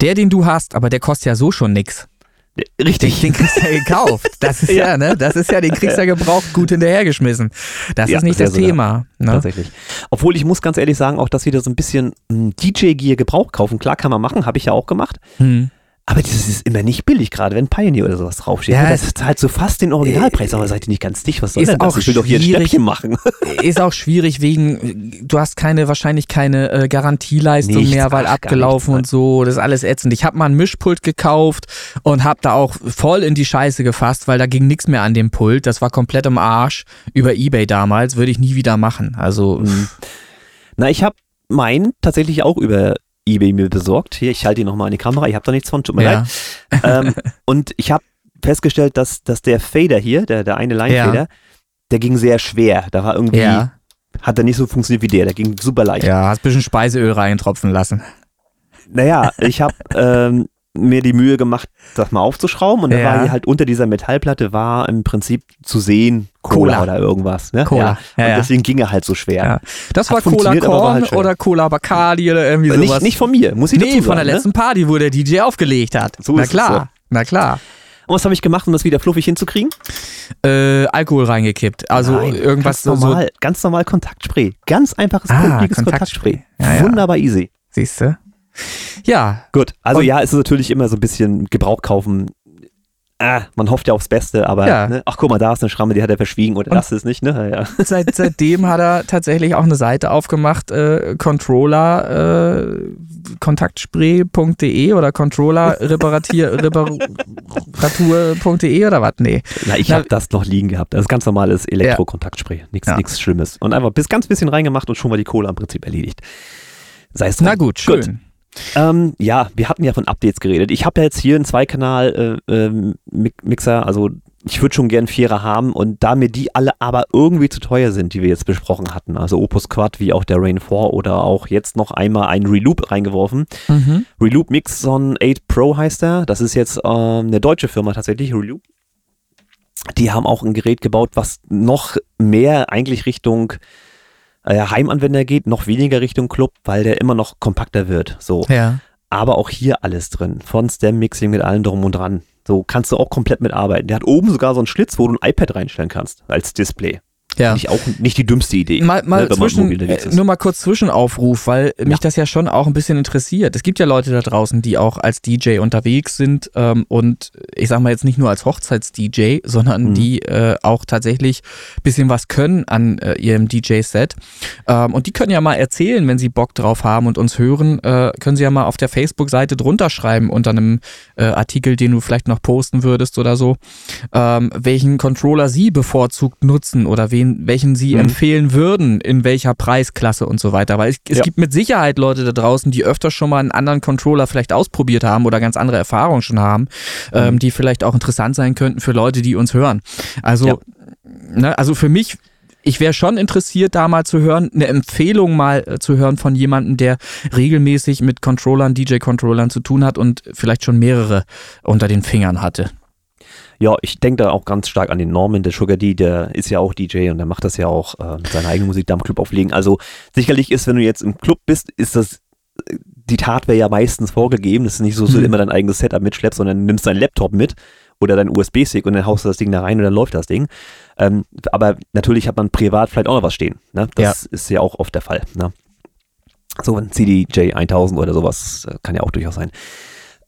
S2: Der, den du hast, aber der kostet ja so schon nix. Den,
S1: Richtig.
S2: den kriegst du ja gekauft. Das ist ja,
S1: Ja.
S2: ne? Das ist ja, den kriegst du ja gebraucht, gut hinterhergeschmissen. Das
S1: Ja,
S2: ist nicht das
S1: sogar.
S2: Thema. Ne?
S1: Tatsächlich. Obwohl ich muss ganz ehrlich sagen, auch das wieder so ein bisschen DJ-Gear Gebrauch kaufen. Klar kann man machen, habe ich ja auch gemacht.
S2: Hm.
S1: Aber das ist immer nicht billig, gerade wenn Pioneer oder sowas draufsteht.
S2: Ja,
S1: das halt so fast den Originalpreis, aber seid ihr nicht ganz dicht, was soll denn das? Ich will doch hier ein. Stäbchen machen.
S2: Ist auch schwierig wegen, du hast keine, wahrscheinlich keine äh, Garantieleistung
S1: Nichts,
S2: mehr, weil
S1: ach,
S2: abgelaufen
S1: nichts,
S2: und so. Das ist alles ätzend. Ich habe mal ein Mischpult gekauft und habe da auch voll in die Scheiße gefasst, weil da ging nichts mehr an dem Pult. Das war komplett im Arsch. Über Ebay damals würde ich nie wieder machen. Also,
S1: Mhm. Na, ich habe meinen tatsächlich auch über Ebay mir besorgt. Hier, ich halte ihn nochmal in die Kamera. Ich habe da nichts von, tut mir
S2: ja.
S1: leid. ähm, und ich habe festgestellt, dass, dass der Fader hier, der, der eine Line-Fader, der ging sehr schwer. Da war irgendwie,
S2: Ja.
S1: hat er nicht so funktioniert wie der. Der ging super leicht.
S2: Ja, hast ein bisschen Speiseöl reintropfen lassen.
S1: Naja, ich habe ähm, mir die Mühe gemacht, das mal aufzuschrauben und ja. da war hier halt unter dieser Metallplatte war im Prinzip zu sehen Cola, Cola. oder irgendwas. Ne?
S2: Cola.
S1: Ja. Und deswegen ging er halt so schwer.
S2: Das Hat war Cola Korn halt oder Cola Bacardi oder irgendwie sowas.
S1: Nicht, nicht von mir, muss ich
S2: Nee, von der ne? letzten Party, wo der DJ aufgelegt hat. So Na klar, so. na klar.
S1: Und was habe ich gemacht, um das wieder fluffig hinzukriegen?
S2: Äh, Alkohol reingekippt. Also Nein, irgendwas
S1: ganz normal, so ganz normal Kontaktspray. Ganz einfaches ah, Kontaktspray. Kontaktspray. Ja, Wunderbar easy.
S2: Siehst du? Ja.
S1: Gut, also Und ja, es ist natürlich immer so ein bisschen Gebrauch kaufen. Ah, man hofft ja aufs Beste, aber ja. ne? ach guck mal, da ist eine Schramme, die hat er verschwiegen oder das ist nicht, ne? Ja.
S2: Seit, seitdem hat er tatsächlich auch eine Seite aufgemacht, äh, Controller äh, kontaktspray.de oder Controller reparatur.de oder was? Nee.
S1: Na, ich habe das noch liegen gehabt. Das ist ganz normales Elektrokontaktspray. Nichts ja. Schlimmes. Und einfach bis ganz bisschen reingemacht und schon mal die Kohle im Prinzip erledigt.
S2: Sei es drum. Na gut, schön. Gut.
S1: Ähm, ja, wir hatten ja von Updates geredet. Ich habe ja jetzt hier einen Zweikanal-Mixer, äh, äh, also ich würde schon gern Vierer haben und da mir die alle aber irgendwie zu teuer sind, die wir jetzt besprochen hatten, also Opus Quad wie auch der Rain 4 oder auch jetzt noch einmal ein Reloop reingeworfen. Mhm. Reloop Mixon 8 Pro heißt er. Das ist jetzt ähm, eine deutsche Firma tatsächlich, Reloop. Die haben auch ein Gerät gebaut, was noch mehr eigentlich Richtung äh, Heimanwender geht, noch weniger Richtung Club, weil der immer noch kompakter wird. So.
S2: Ja.
S1: Aber auch hier alles drin. Von Stem-Mixing mit allem drum und dran. So kannst du auch komplett mitarbeiten. Der hat oben sogar so einen Schlitz, wo du ein iPad reinstellen kannst als Display.
S2: Ja.
S1: Nicht, auch nicht die dümmste Idee.
S2: Mal, mal ne, zwischen, nur mal kurz Zwischenaufruf, weil ja. mich das ja schon auch ein bisschen interessiert. Es gibt ja Leute da draußen, die auch als DJ unterwegs sind ähm, und ich sag mal jetzt nicht nur als Hochzeits-DJ, sondern mhm. die äh, auch tatsächlich ein bisschen was können an äh, ihrem DJ-Set. Ähm, und die können ja mal erzählen, wenn sie Bock drauf haben und uns hören, äh, können sie ja mal auf der Facebook-Seite drunter schreiben unter einem äh, Artikel, den du vielleicht noch posten würdest oder so, ähm, welchen Controller sie bevorzugt nutzen oder wen wen, welchen sie mhm. empfehlen würden, in welcher Preisklasse und so weiter. Weil es, es ja. gibt mit Sicherheit Leute da draußen, die öfter schon mal einen anderen Controller vielleicht ausprobiert haben oder ganz andere Erfahrungen schon haben, mhm. ähm, die vielleicht auch interessant sein könnten für Leute, die uns hören. Also, ja. ne, also für mich ich wäre schon interessiert, da mal zu hören, eine Empfehlung mal äh, zu hören von jemandem, der regelmäßig mit Controllern, DJ-Controllern zu tun hat und vielleicht schon mehrere unter den Fingern hatte.
S1: Ja, ich denke da auch ganz stark an den Norman, der Sugar D, der ist ja auch DJ und der macht das ja auch äh, seine eigene Musik da im Club auflegen. Also sicherlich ist, wenn du jetzt im Club bist, ist das äh, die Hardware ja meistens vorgegeben. Das ist nicht so, dass du mhm. immer dein eigenes Setup mitschleppst, sondern nimmst deinen Laptop mit oder deinen USB-Stick und dann haust du das Ding da rein und dann läuft das Ding. Ähm, aber natürlich hat man privat vielleicht auch noch was stehen. Ne? Das ja. ist ja auch oft der Fall. Ne? So ein CDJ 1000 oder sowas äh, kann ja auch durchaus sein.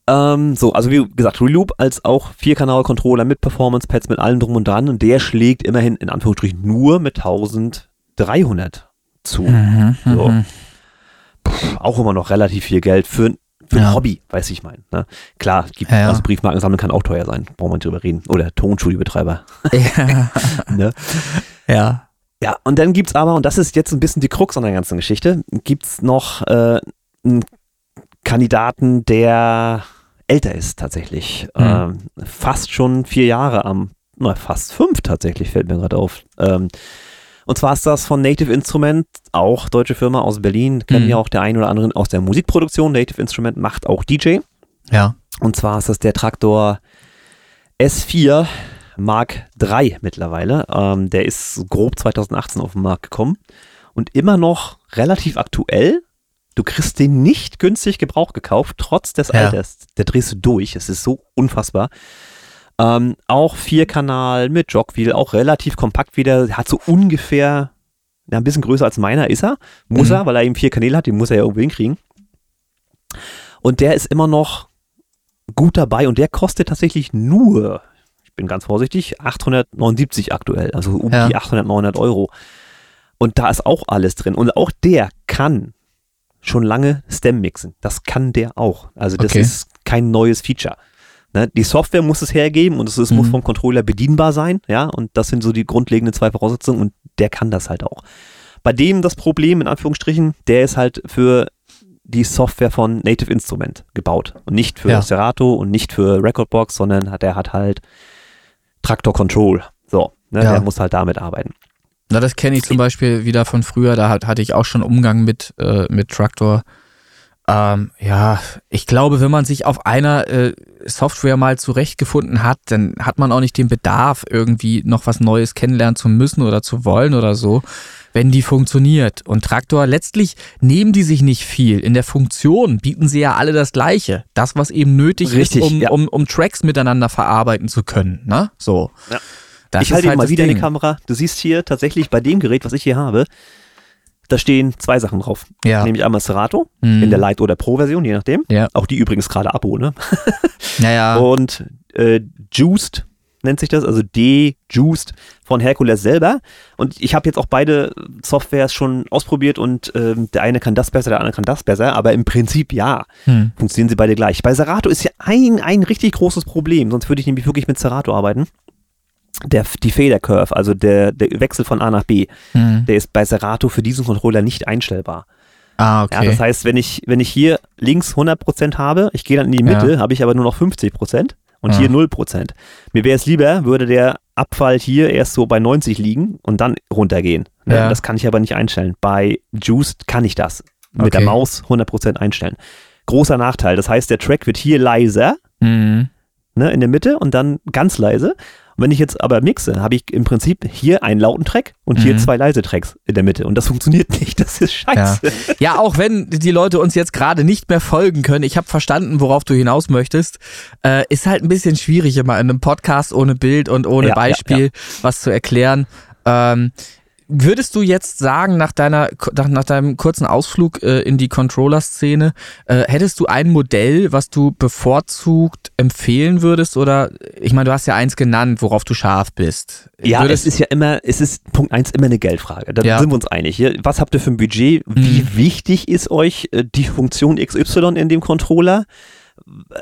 S1: Ähm, so, also wie gesagt, Reloop als auch Vierkanal-Controller mit Performance-Pads, mit allem drum und dran und der schlägt immerhin in Anführungsstrichen nur mit 1300 zu. Mhm, so. Mhm. Puh, auch immer noch relativ viel Geld für, für ja. ein Hobby, weiß ich mein. Ne? Klar, gibt, ja, ja. also Briefmarken sammeln kann auch teuer sein, brauchen wir nicht drüber reden. Oder Tonstudiobetreiber. Ja.
S2: ne? ja.
S1: Ja, und dann gibt's aber, und das ist jetzt ein bisschen die Krux an der ganzen Geschichte, gibt's noch äh, einen Kandidaten, der älter ist tatsächlich. Mhm. Ähm, fast schon vier Jahre am, na, fast fünf tatsächlich, fällt mir gerade auf. Ähm, und zwar ist das von Native Instrument, auch deutsche Firma aus Berlin, kennen mhm. ja auch der ein oder andere aus der Musikproduktion. Native Instrument macht auch DJ.
S2: Ja.
S1: Und zwar ist das der Traktor S4 Mark III mittlerweile. Ähm, der ist grob 2018 auf den Markt gekommen und immer noch relativ aktuell. Du kriegst den nicht günstig Gebrauch gekauft, trotz des ja. Alters. Der drehst du durch. Es ist so unfassbar. Ähm, auch Vierkanal mit Jogwheel, auch relativ kompakt wieder. Hat so ungefähr, ja, ein bisschen größer als meiner ist er. Muss mhm. er, weil er eben vier Kanäle hat, den muss er ja irgendwo hinkriegen. Und der ist immer noch gut dabei und der kostet tatsächlich nur, ich bin ganz vorsichtig, 879 aktuell, also um ja. die 800, 900 Euro. Und da ist auch alles drin. Und auch der kann schon lange Stem mixen. Das kann der auch. Also das okay. ist kein neues Feature. Ne? Die Software muss es hergeben und es, es mhm. muss vom Controller bedienbar sein, ja, und das sind so die grundlegenden zwei Voraussetzungen und der kann das halt auch. Bei dem das Problem, in Anführungsstrichen, der ist halt für die Software von Native Instrument gebaut und nicht für ja. Serato und nicht für Recordbox, sondern hat, der hat halt Traktor Control. So, ne? ja. der muss halt damit arbeiten.
S2: Na, das kenne ich zum Beispiel wieder von früher. Da hat, hatte ich auch schon Umgang mit, äh, mit Traktor. Ähm, ja, ich glaube, wenn man sich auf einer äh, Software mal zurechtgefunden hat, dann hat man auch nicht den Bedarf, irgendwie noch was Neues kennenlernen zu müssen oder zu wollen oder so, wenn die funktioniert. Und Traktor, letztlich nehmen die sich nicht viel. In der Funktion bieten sie ja alle das Gleiche. Das, was eben nötig
S1: Richtig,
S2: ist, um,
S1: ja.
S2: um, um Tracks miteinander verarbeiten zu können. Ne? So.
S1: Ja.
S2: Das
S1: ich halte
S2: halt
S1: mal wieder in die
S2: Ding.
S1: Kamera. Du siehst hier tatsächlich bei dem Gerät, was ich hier habe, da stehen zwei Sachen drauf.
S2: Ja.
S1: Nämlich einmal Serato
S2: Mhm.
S1: in der Lite- oder Pro-Version, je nachdem.
S2: Ja.
S1: Auch die übrigens gerade Abo, ne?
S2: Naja.
S1: Und äh, Juiced nennt sich das, also D-Juiced von Hercules selber. Und ich habe jetzt auch beide Softwares schon ausprobiert und ähm, der eine kann das besser, der andere kann das besser, aber im Prinzip ja,
S2: Hm.
S1: funktionieren sie beide gleich. Bei Serato ist ja ein, ein richtig großes Problem, sonst würde ich nämlich wirklich mit Serato arbeiten. Der, die Fader Curve, also der, der Wechsel von A nach B,
S2: Hm.
S1: der ist bei Serato für diesen Controller nicht einstellbar.
S2: Ah, okay.
S1: Ja, das heißt, wenn ich, wenn ich hier links 100% habe, ich gehe dann in die
S2: Ja.
S1: Mitte, habe ich aber nur noch 50% und
S2: Ja.
S1: hier 0%. Mir wäre es lieber, würde der Abfall hier erst so bei 90 liegen und dann runtergehen. Ne?
S2: Ja.
S1: Das kann ich aber nicht einstellen. Bei Juiced kann ich das mit der
S2: Okay.
S1: Maus 100% einstellen. Großer Nachteil. Das heißt, der Track wird hier leiser
S2: Mhm.
S1: ne, in der Mitte und dann ganz leise. Und wenn ich jetzt aber mixe, habe ich im Prinzip hier einen lauten Track und hier
S2: Mhm.
S1: zwei leise Tracks in der Mitte. Und das funktioniert nicht. Das ist scheiße.
S2: Ja, auch wenn die Leute uns jetzt gerade nicht mehr folgen können, ich habe verstanden, worauf du hinaus möchtest, äh, ist halt ein bisschen schwierig, immer in einem Podcast ohne Bild und ohne
S1: Ja, ja,
S2: Beispiel was zu erklären. Ähm, würdest du jetzt sagen, nach, deiner, nach, nach deinem kurzen Ausflug äh, in die Controller-Szene, äh, hättest du ein Modell, was du bevorzugt empfehlen würdest? Oder, ich meine, du hast ja eins genannt, worauf du scharf bist.
S1: Ja,
S2: würdest,
S1: es ist ja immer, es ist Punkt eins immer eine Geldfrage. Da
S2: Ja.
S1: sind wir uns einig. Was habt ihr für ein Budget? Wie
S2: Mhm.
S1: wichtig ist euch äh, die Funktion XY in dem Controller?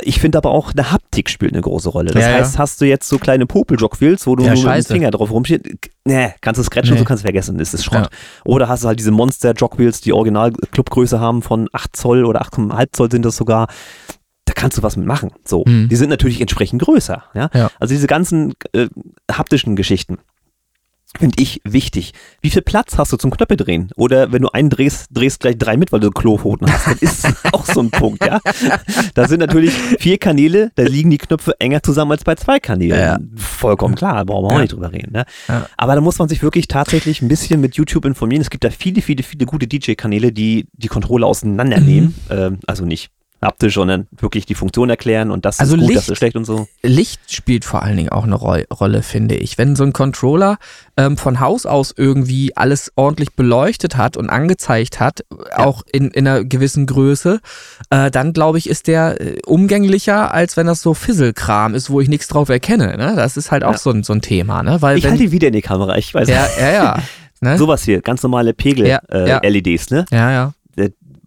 S1: Ich finde aber auch, eine Haptik spielt eine große Rolle. Das
S2: Ja, ja.
S1: heißt, hast du jetzt so kleine Popel-Jogwheels, wo du
S2: Ja,
S1: nur mit dem. Finger drauf rumstehst, ne, kannst du scratchen,
S2: Nee.
S1: so kannst du vergessen, das ist Schrott.
S2: Ja.
S1: Oder hast du halt diese Monster-Jogwheels, die Original-Clubgröße haben von 8 Zoll oder 8,5 Zoll sind das sogar. Da kannst du was mitmachen. So.
S2: Mhm.
S1: Die sind natürlich entsprechend größer. Ja?
S2: Ja.
S1: Also diese ganzen äh, haptischen Geschichten finde ich wichtig. Wie viel Platz hast du zum Knöpfe drehen? Oder wenn du einen drehst, drehst gleich drei mit, weil du Klohpfoten hast. Das ist auch so ein Punkt, ja. Da sind natürlich vier Kanäle, da liegen die Knöpfe enger zusammen als bei zwei Kanälen.
S2: Ja, ja.
S1: Vollkommen klar, brauchen wir auch
S2: Ja.
S1: nicht drüber reden. Ne?
S2: Ja.
S1: Aber da muss man sich wirklich tatsächlich ein bisschen mit YouTube informieren. Es gibt da viele, viele, viele gute DJ-Kanäle, die die Controller auseinandernehmen.
S2: Mhm.
S1: Ähm, also nicht haptisch, sondern wirklich die Funktion erklären und das
S2: Also
S1: ist gut,
S2: Licht-
S1: das ist schlecht und so.
S2: Licht spielt vor allen Dingen auch eine Roll Rolle, finde ich. Wenn so ein Controller ähm, von Haus aus irgendwie alles ordentlich beleuchtet hat und angezeigt hat, auch in, in einer gewissen Größe, äh, dann glaube ich, ist der äh, umgänglicher, als wenn das so Fisselkram ist, wo ich nichts drauf erkenne. Ne? Das ist halt auch
S1: Ja.
S2: so, ein, so ein Thema, ne? Weil
S1: Ich
S2: wenn,
S1: halte ihn wieder in die Kamera, ich weiß
S2: ja, ja, ja. Ne?
S1: Sowas hier, ganz normale
S2: Ja, ja.
S1: Pegel-LEDs, ne?
S2: ja, ja,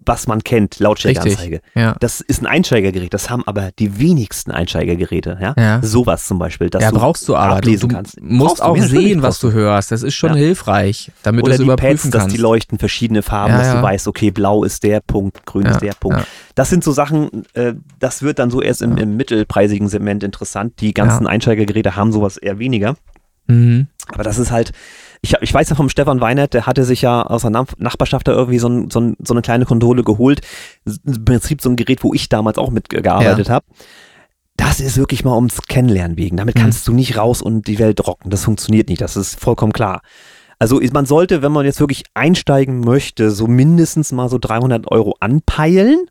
S1: Was man kennt, Lautstärkeanzeige.
S2: ja.
S1: Das ist ein Einsteigergerät, das haben aber die wenigsten Einsteigergeräte, ja?
S2: Ja.
S1: Sowas zum Beispiel, dass
S2: ja,
S1: du
S2: brauchst du aber. Du,
S1: ablesen
S2: du
S1: kannst.
S2: musst
S1: Brauchst du,
S2: auch sehen, was du hörst. Das ist schon
S1: Ja.
S2: hilfreich, damit du
S1: Oder
S2: es
S1: die
S2: überprüfen
S1: Pads, dass
S2: kannst.
S1: die leuchten verschiedene Farben, dass du weißt, okay, blau ist der Punkt, grün ist der Punkt. Das sind so Sachen, äh, das wird dann so erst im, im mittelpreisigen Segment interessant. Die ganzen Einsteigergeräte haben sowas eher weniger.
S2: mhm.
S1: Aber das ist halt, ich, ich weiß ja vom Stefan Weinert, der hatte sich ja aus der Nach- Nachbarschaft da irgendwie so, ein, so, ein, so eine kleine Konsole geholt. Im Prinzip so ein Gerät, wo ich damals auch mitgearbeitet habe. Das ist wirklich mal ums Kennenlernen wegen. Damit
S2: Mhm.
S1: kannst du nicht raus und die Welt rocken. Das funktioniert nicht. Das ist vollkommen klar. Also man sollte, wenn man jetzt wirklich einsteigen möchte, so mindestens mal so 300 Euro anpeilen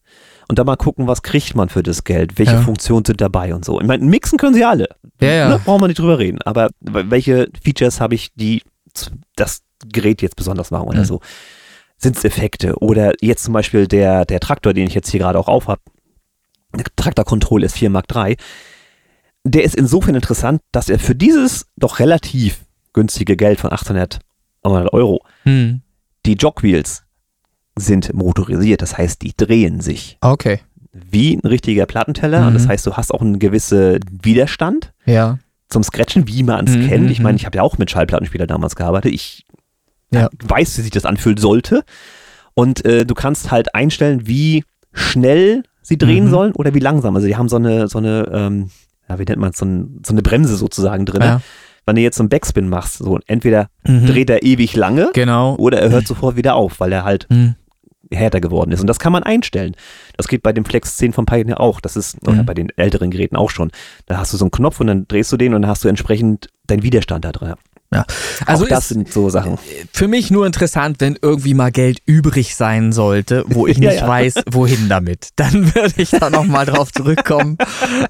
S1: und dann mal gucken, was kriegt man für das Geld, welche
S2: Ja.
S1: Funktionen sind dabei und so. Ich meine, mixen können sie alle.
S2: Ja, ja.
S1: Ne, brauchen wir nicht drüber reden. Aber welche Features habe ich, die das Gerät jetzt besonders machen oder
S2: Mhm.
S1: so? Sind es Effekte? Oder jetzt zum Beispiel der, der Traktor, den ich jetzt hier gerade auch auf habe, Traktor Control S4 Mark III, der ist insofern interessant, dass er für dieses doch relativ günstige Geld von 800 Euro,
S2: Hm.
S1: die Jogwheels sind motorisiert, das heißt, die drehen sich
S2: Okay.
S1: wie ein richtiger Plattenteller und das
S2: Mhm.
S1: heißt, du hast auch einen gewissen Widerstand
S2: Ja.
S1: Zum Scratchen, wie man es
S2: Mhm,
S1: kennt. Ich
S2: mhm.
S1: meine, ich habe ja auch mit Schallplattenspieler damals gearbeitet. Ich
S2: Ja.
S1: weiß, wie sich das anfühlen sollte. Und äh, du kannst halt einstellen, wie schnell sie drehen
S2: Mhm.
S1: sollen oder wie langsam. Also die haben so eine, so eine, ähm, ja, wie nennt man es, so, ein, so eine Bremse sozusagen drin.
S2: ja.
S1: Wenn du jetzt so einen Backspin machst, so entweder
S2: Mhm.
S1: dreht er ewig lange
S2: Genau.
S1: oder er hört sofort wieder auf, weil er halt
S2: Hm.
S1: Härter geworden ist. Und das kann man einstellen. Das geht bei dem Flex 10 von Pioneer auch. Das ist, oder
S2: Mhm.
S1: bei den älteren Geräten auch schon. Da hast du so einen Knopf und dann drehst du den und dann hast du entsprechend deinen Widerstand da drin.
S2: Ja. Also
S1: auch das sind so Sachen.
S2: für mich nur interessant, wenn irgendwie mal Geld übrig sein sollte, wo ich
S1: Ja,
S2: nicht
S1: ja.
S2: weiß, wohin damit. Dann würde ich da nochmal drauf zurückkommen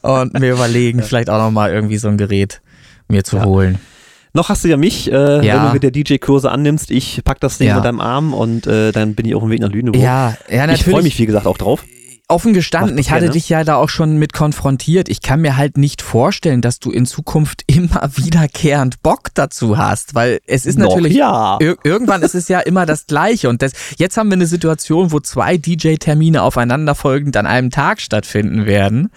S2: und mir überlegen, vielleicht auch nochmal irgendwie so ein Gerät mir zu
S1: Ja.
S2: holen.
S1: Noch hast du ja mich, äh,
S2: Ja.
S1: wenn du mit der DJ-Kurse annimmst. Ich pack das Ding
S2: Ja.
S1: mit deinem Arm und äh, dann bin ich auf dem Weg nach Lüneburg.
S2: Ja, ja, natürlich.
S1: ich freue mich, wie gesagt, auch drauf.
S2: Offen gestanden, ich hatte
S1: gerne.
S2: dich ja da auch schon mit konfrontiert. Ich kann mir halt nicht vorstellen, dass du in Zukunft immer wiederkehrend Bock dazu hast, weil es ist
S1: Noch
S2: natürlich
S1: ja.
S2: Ir irgendwann ist es ja immer das Gleiche. Und das, jetzt haben wir eine Situation, wo zwei DJ-Termine aufeinanderfolgend an einem Tag stattfinden werden.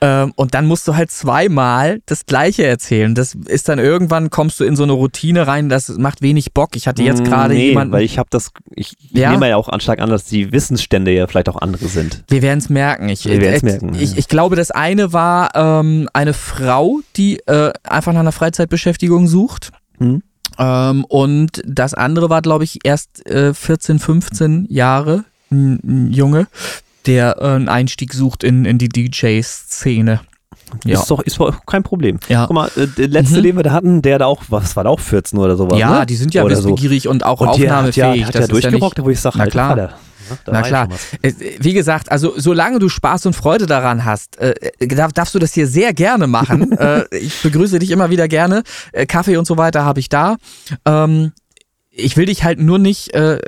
S2: Ähm, und dann musst du halt zweimal das Gleiche erzählen. Das ist dann irgendwann, kommst du in so eine Routine rein, das macht wenig Bock. Ich hatte jetzt gerade
S1: nee,
S2: jemanden.
S1: weil ich habe das, ich, ich
S2: Ja?
S1: nehme ja auch stark an, dass die Wissensstände ja vielleicht auch andere sind.
S2: Wir werden es merken. Ich,
S1: Wir werden's
S2: äh,
S1: merken,
S2: Ich, ich glaube, das eine war ähm, eine Frau, die äh, einfach nach einer Freizeitbeschäftigung sucht.
S1: Hm?
S2: Ähm, und das andere war, glaube ich, erst äh, 14, 15 Jahre, ein Junge, der äh, einen Einstieg sucht in, in die DJ-Szene. Ja.
S1: Ist doch ist doch kein Problem.
S2: Ja.
S1: Guck mal, äh, der letzte,
S2: Mhm.
S1: den wir da hatten, der da auch, was war da auch 14 oder sowas?
S2: ja,
S1: ne?
S2: die sind ja
S1: Oder so.
S2: wissbegierig und auch
S1: Und der
S2: aufnahmefähig.
S1: ja, hat ja
S2: das ja
S1: durchgerockt,
S2: nicht,
S1: wo ich sage,
S2: Na klar.
S1: ne, da
S2: Na
S1: ja
S2: klar. Äh, Wie gesagt, also solange du Spaß und Freude daran hast, äh, darf, darfst du das hier sehr gerne machen. äh, ich begrüße dich immer wieder gerne. Äh, Kaffee und so weiter habe ich da. Ähm, ich will dich halt nur nicht äh,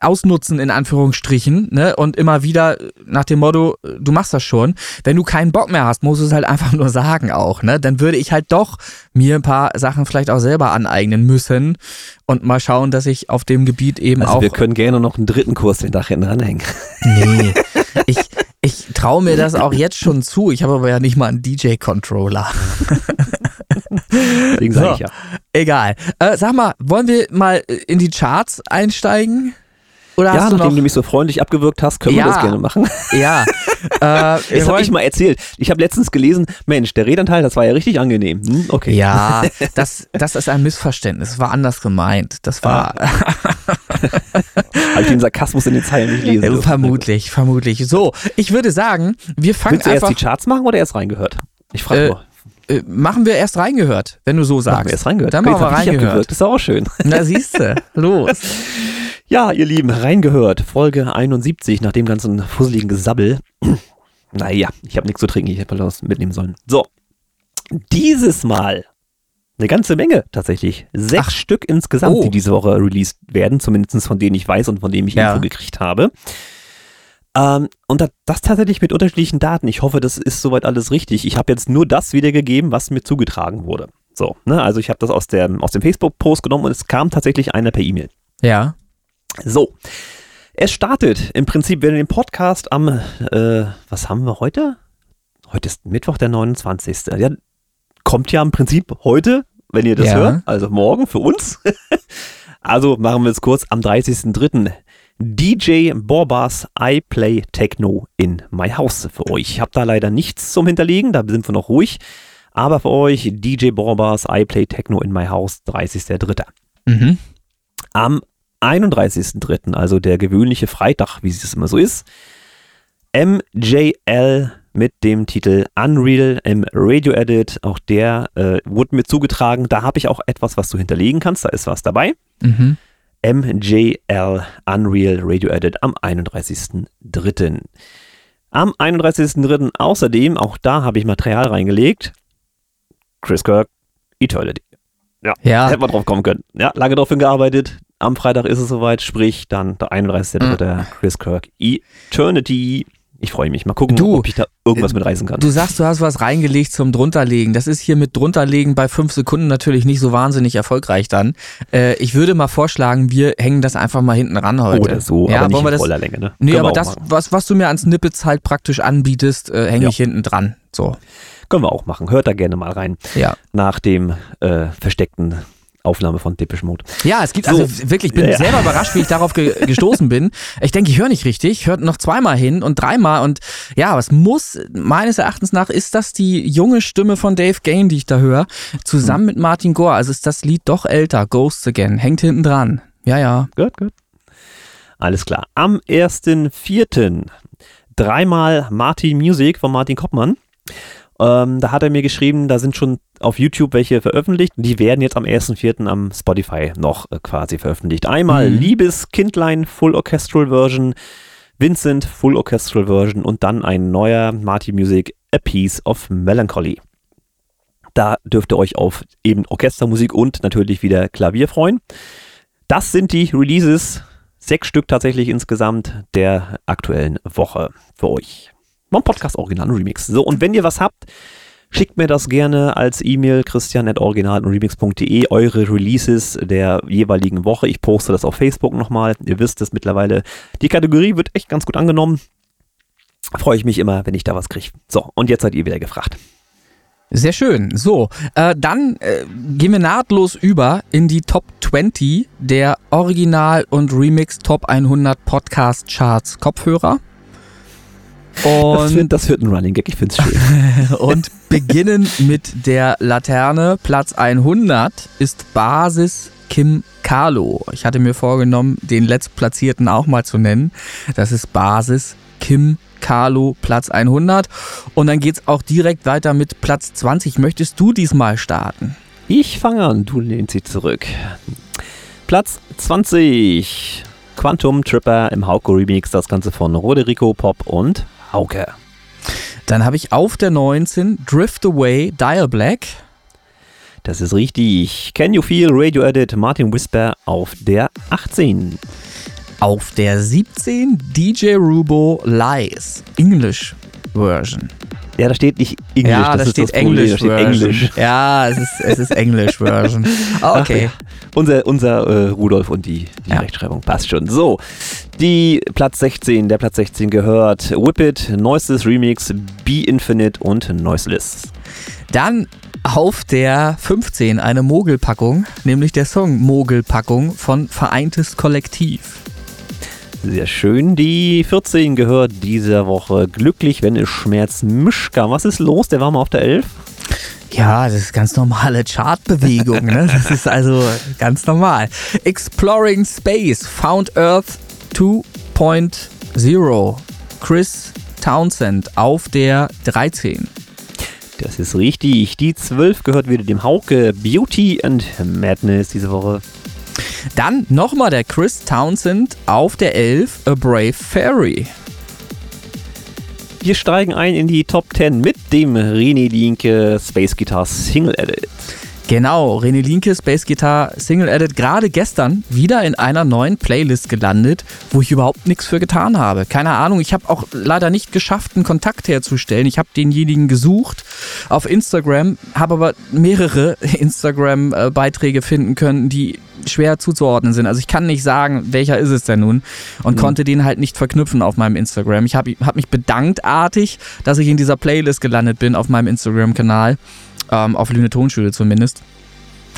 S2: ausnutzen, in Anführungsstrichen, ne? Und immer wieder nach dem Motto, äh, du machst das schon. Wenn du keinen Bock mehr hast, musst du es halt einfach nur sagen auch, ne? Dann würde ich halt doch mir ein paar Sachen vielleicht auch selber aneignen müssen und mal schauen, dass ich auf dem Gebiet eben
S1: Also
S2: auch
S1: wir können gerne noch einen dritten Kurs den Dach hinten ranhängen.
S2: Nee, ich, ich traue mir das auch jetzt schon zu. Ich habe aber ja nicht mal einen DJ-Controller.
S1: Deswegen sage
S2: So.
S1: ich ja.
S2: Egal. Äh, sag mal, wollen wir mal in die Charts einsteigen? Oder
S1: Ja,
S2: du
S1: nachdem
S2: noch?
S1: du mich so freundlich abgewürgt hast, können
S2: Ja.
S1: wir das gerne machen.
S2: ja. Äh,
S1: Das habe ich mal erzählt. Ich habe letztens gelesen, Mensch, der Redanteil, das war ja richtig angenehm. Hm, okay.
S2: ja, das, das ist ein Missverständnis. Das war anders gemeint. Das war
S1: Habe ich den Sarkasmus in den Zeilen nicht lesen dürfen.
S2: vermutlich, vermutlich. So, ich würde sagen, wir fangen
S1: Willst du erst
S2: einfach.
S1: die Charts machen oder erst reingehört? Ich frage
S2: Äh,
S1: nur.
S2: Äh, machen wir erst reingehört, wenn du so
S1: Machen
S2: sagst.
S1: wir erst reingehört.
S2: Dann machen wir reingehört.
S1: Das ist auch schön.
S2: Na siehste, los.
S1: Ja, ihr Lieben, reingehört. Folge 71 nach dem ganzen fusseligen Gesabbel. naja, ich habe nichts zu trinken. Ich hätte was mitnehmen sollen. So, dieses Mal eine ganze Menge tatsächlich. Sechs
S2: Ach.
S1: Stück insgesamt,
S2: Oh.
S1: die diese Woche released werden. Zumindest von denen ich weiß und von denen ich
S2: Ja.
S1: Info gekriegt habe. Ähm, und das, das tatsächlich mit unterschiedlichen Daten. Ich hoffe, das ist soweit alles richtig. Ich habe jetzt nur das wiedergegeben, was mir zugetragen wurde. So, ne? Also ich habe das aus, der, aus dem Facebook-Post genommen und es kam tatsächlich einer per E-Mail.
S2: Ja.
S1: So. Es startet im Prinzip, wenn ihr den Podcast am, äh, was haben wir heute? Heute ist Mittwoch, der 29. Ja, kommt ja im Prinzip heute, wenn ihr das
S2: Ja.
S1: hört, also morgen für uns. also machen wir es kurz am 30.03. DJ Borbas I Play Techno in My House für euch. Ich habe da leider nichts zum Hinterlegen, da sind wir noch ruhig. Aber für euch DJ Borbas I Play Techno in My House, 30.03.
S2: Mhm.
S1: Am 31.03., also der gewöhnliche Freitag, wie es immer so ist, MJL mit dem Titel Unreal im Radio Edit. Auch der äh, wurde mir zugetragen. Da habe ich auch etwas, was du hinterlegen kannst. Da ist was dabei.
S2: Mhm.
S1: MJL Unreal Radio Edit am 31.03. Am 31.03. außerdem, auch da habe ich Material reingelegt. Chris Kirk, Eternity.
S2: Ja.
S1: Hätte man drauf kommen können. Ja, lange drauf hingearbeitet. Am Freitag ist es soweit, sprich dann der 31.3. Chris Kirk Eternity. Ich freue mich. Mal gucken,
S2: Du,
S1: ob ich da irgendwas mit reißen kann.
S2: Du sagst, du hast was reingelegt zum drunterlegen. Das ist hier mit drunterlegen bei fünf Sekunden natürlich nicht so wahnsinnig erfolgreich dann. Äh, ich würde mal vorschlagen, wir hängen das einfach mal hinten ran heute.
S1: Oder so,
S2: ja,
S1: aber nicht
S2: wollen wir das,
S1: voller Länge. Ne?
S2: Nee,
S1: Können
S2: aber das, was, was du mir an Snippets halt praktisch anbietest, äh, hänge
S1: Ja.
S2: ich hinten dran. So,
S1: Können wir auch machen. Hört da gerne mal rein.
S2: ja.
S1: Nach dem äh, versteckten Aufnahme von Depeche Mode.
S2: Ja, es gibt
S1: So.
S2: also wirklich, ich bin
S1: Ja, ja.
S2: selber überrascht, wie ich darauf ge gestoßen bin. Ich denke, ich höre nicht richtig, hört noch zweimal hin und dreimal und ja, es muss, meines Erachtens nach, ist das die junge Stimme von Dave Gain, die ich da höre, zusammen mit Martin Gore. Also ist das Lied doch älter, Ghosts Again, hängt hinten dran. Ja, ja.
S1: Gut, gut. Alles klar. Am 1.4. dreimal Martin Music von Martin Koppmann. Ähm, da hat er mir geschrieben, da sind schon auf YouTube welche veröffentlicht. Die werden jetzt am 1.4. am Spotify noch äh, quasi veröffentlicht. Einmal
S2: Mhm.
S1: Liebes Kindlein Full Orchestral Version, Vincent Full Orchestral Version und dann ein neuer Martin Music A Piece of Melancholy. Da dürft ihr euch auf eben Orchestermusik und natürlich wieder Klavier freuen. Das sind die Releases, sechs Stück tatsächlich insgesamt der aktuellen Woche für euch. Mein Podcast Original und Remix. So, und wenn ihr was habt, schickt mir das gerne als E-Mail christian.original-remix.de, eure Releases der jeweiligen Woche. Ich poste das auf Facebook nochmal. Ihr wisst es mittlerweile. Die Kategorie wird echt ganz gut angenommen. Freue ich mich immer, wenn ich da was kriege. So, und jetzt seid ihr wieder gefragt.
S2: Sehr schön. So, äh, dann äh, gehen wir nahtlos über in die Top 20 der Original- und Remix Top 100 Podcast Charts Kopfhörer.
S1: Das,
S2: Und,
S1: wird, das wird ein Running Gag, ich finde es schön.
S2: und beginnen mit der Laterne. Platz 100 ist Basis Kim Carlo. Ich hatte mir vorgenommen, den letztplatzierten auch mal zu nennen. Das ist Basis Kim Carlo, Platz 100. Und dann geht's auch direkt weiter mit Platz 20. Möchtest du diesmal starten?
S1: Ich fange an, du lehnst sie zurück. Platz 20. Quantum Tripper im Hauke Remix, das Ganze von Roderico Pop und Hauke.
S2: Dann habe ich auf der 19 Drift Away Dial Black.
S1: Das ist richtig. Can You Feel Radio Edit Martin Whisper auf der 18.
S2: Auf der 17 DJ Rubo Lies English Version.
S1: Ja, da steht nicht Englisch.
S2: ja, da
S1: das ist
S2: steht
S1: das Problem,
S2: English
S1: da steht. Englisch.
S2: Ja, es ist, es ist English Version.
S1: Ach
S2: Okay.
S1: ja. Unser, unser äh, Rudolf und die, die
S2: Ja.
S1: Rechtschreibung passt schon. So, die Platz 16, der Platz 16 gehört Whip It, Noiseless Remix, Be Infinite und Noiseless.
S2: Dann auf der 15 eine Mogelpackung, nämlich der Song Mogelpackung von Vereintes Kollektiv.
S1: Sehr schön. Die 14 gehört dieser Woche Glücklich, wenn es schmerzt. Mischka, was ist los? Der war mal auf der 11.
S2: Ja, das ist ganz normale Chartbewegung, ne? Das ist also ganz normal. Exploring Space, Found Earth 2.0. Chris Townsend auf der 13.
S1: Das ist richtig. Die 12 gehört wieder dem Hauke Beauty and Madness diese Woche.
S2: Dann nochmal der Chris Townsend auf der 11, A Brave Fairy.
S1: Wir steigen ein in die Top 10 mit dem René Linke Space Guitar Single Edit.
S2: Genau, René Linke Space Guitar Single Edit gerade gestern wieder in einer neuen Playlist gelandet, wo ich überhaupt nichts für getan habe. Keine Ahnung, ich habe auch leider nicht geschafft, einen Kontakt herzustellen. Ich habe denjenigen gesucht auf Instagram, habe aber mehrere Instagram-Beiträge finden können, die schwer zuzuordnen sind. Also ich kann nicht sagen, welcher ist es denn nun und konnte den halt nicht verknüpfen auf meinem Instagram. Ich habe hab mich bedankt artig, dass ich in dieser Playlist gelandet bin auf meinem Instagram-Kanal. Ähm, auf Lüne Tonschule zumindest.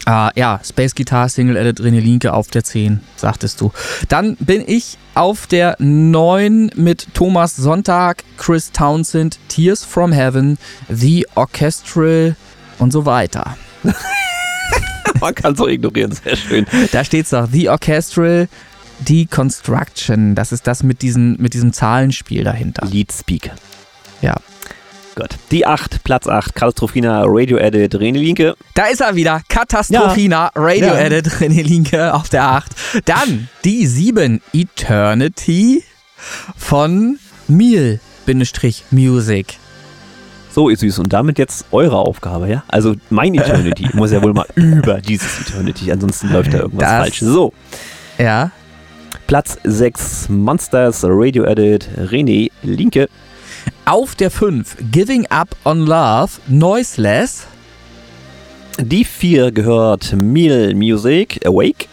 S2: Äh, ja, Space Guitar Single Edit René Linke auf der 10, sagtest du. Dann bin ich auf der 9 mit Thomas Sonntag, Chris Townsend, Tears from Heaven, The Orchestral und so weiter.
S1: Man kann so ignorieren, sehr schön.
S2: Da steht's doch, The Orchestral Deconstruction. Das ist das mit, diesen, mit diesem Zahlenspiel dahinter.
S1: Lead Speak.
S2: Ja.
S1: Gut. Die 8, Platz 8, Katastrophina Radio Edit René Linke.
S2: Da ist er wieder. Katastrophina, Radio
S1: Ja.
S2: Edit, René Linke auf der 8. Dann die 7, Eternity von Meal-Music.
S1: So, ihr Süß. Und damit jetzt eure Aufgabe, ja? Also mein Eternity muss ja wohl mal über dieses Eternity, ansonsten läuft da irgendwas
S2: Das-
S1: falsch. So,
S2: Ja.
S1: Platz 6, Monsters Radio Edit René Linke.
S2: Auf der 5, Giving Up on Love, Noiseless.
S1: Die 4 gehört Meal Music Awake.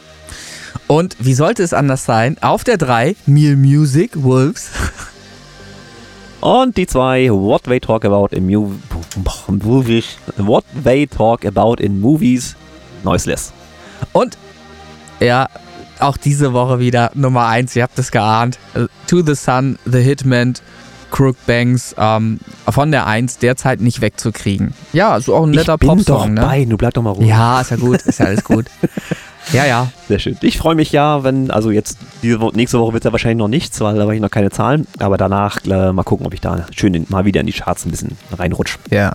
S2: Und wie sollte es anders sein? Auf der 3, Meal Music, Wolves.
S1: Und die 2, What They Talk About in Mu Movies. What They Talk About in Movies. Noiseless.
S2: Und ja, auch diese Woche wieder Nummer 1, ihr habt es geahnt. Äh, To the Sun, The Hitman, Crook Banks, ähm, von der 1 derzeit nicht wegzukriegen. Ja, ist auch ein netter
S1: ich bin doch
S2: Popsong, ne?
S1: bei, du bleib doch mal ruhig.
S2: Ja, ist ja gut, ist ja alles gut. Ja, ja.
S1: Sehr schön. Ich freue mich ja, wenn, also jetzt, diese nächste Woche wird es ja wahrscheinlich noch nichts, weil da habe ich noch keine Zahlen. Aber danach äh, mal gucken, ob ich da schön in, mal wieder in die Charts ein bisschen reinrutsche.
S2: Ja.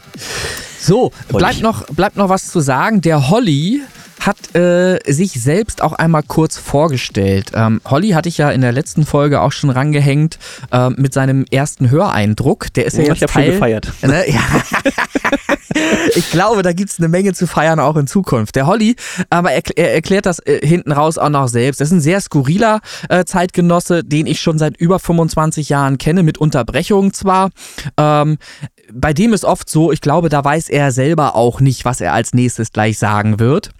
S2: So, bleibt noch, bleibt noch was zu sagen. Der Holly hat äh, sich selbst auch einmal kurz vorgestellt. Ähm, Holly hatte ich ja in der letzten Folge auch schon rangehängt äh, mit seinem ersten Höreindruck. Der ist ja, ja jetzt
S1: ich habe
S2: schon
S1: gefeiert.
S2: Ne? Ja. ich glaube, da gibt es eine Menge zu feiern auch in Zukunft. Der Holly, aber er, er erklärt das äh, hinten raus auch noch selbst. Das ist ein sehr skurriler äh, Zeitgenosse, den ich schon seit über 25 Jahren kenne, mit Unterbrechungen zwar. Ähm, bei dem ist oft so, ich glaube, da weiß er selber auch nicht, was er als nächstes gleich sagen wird.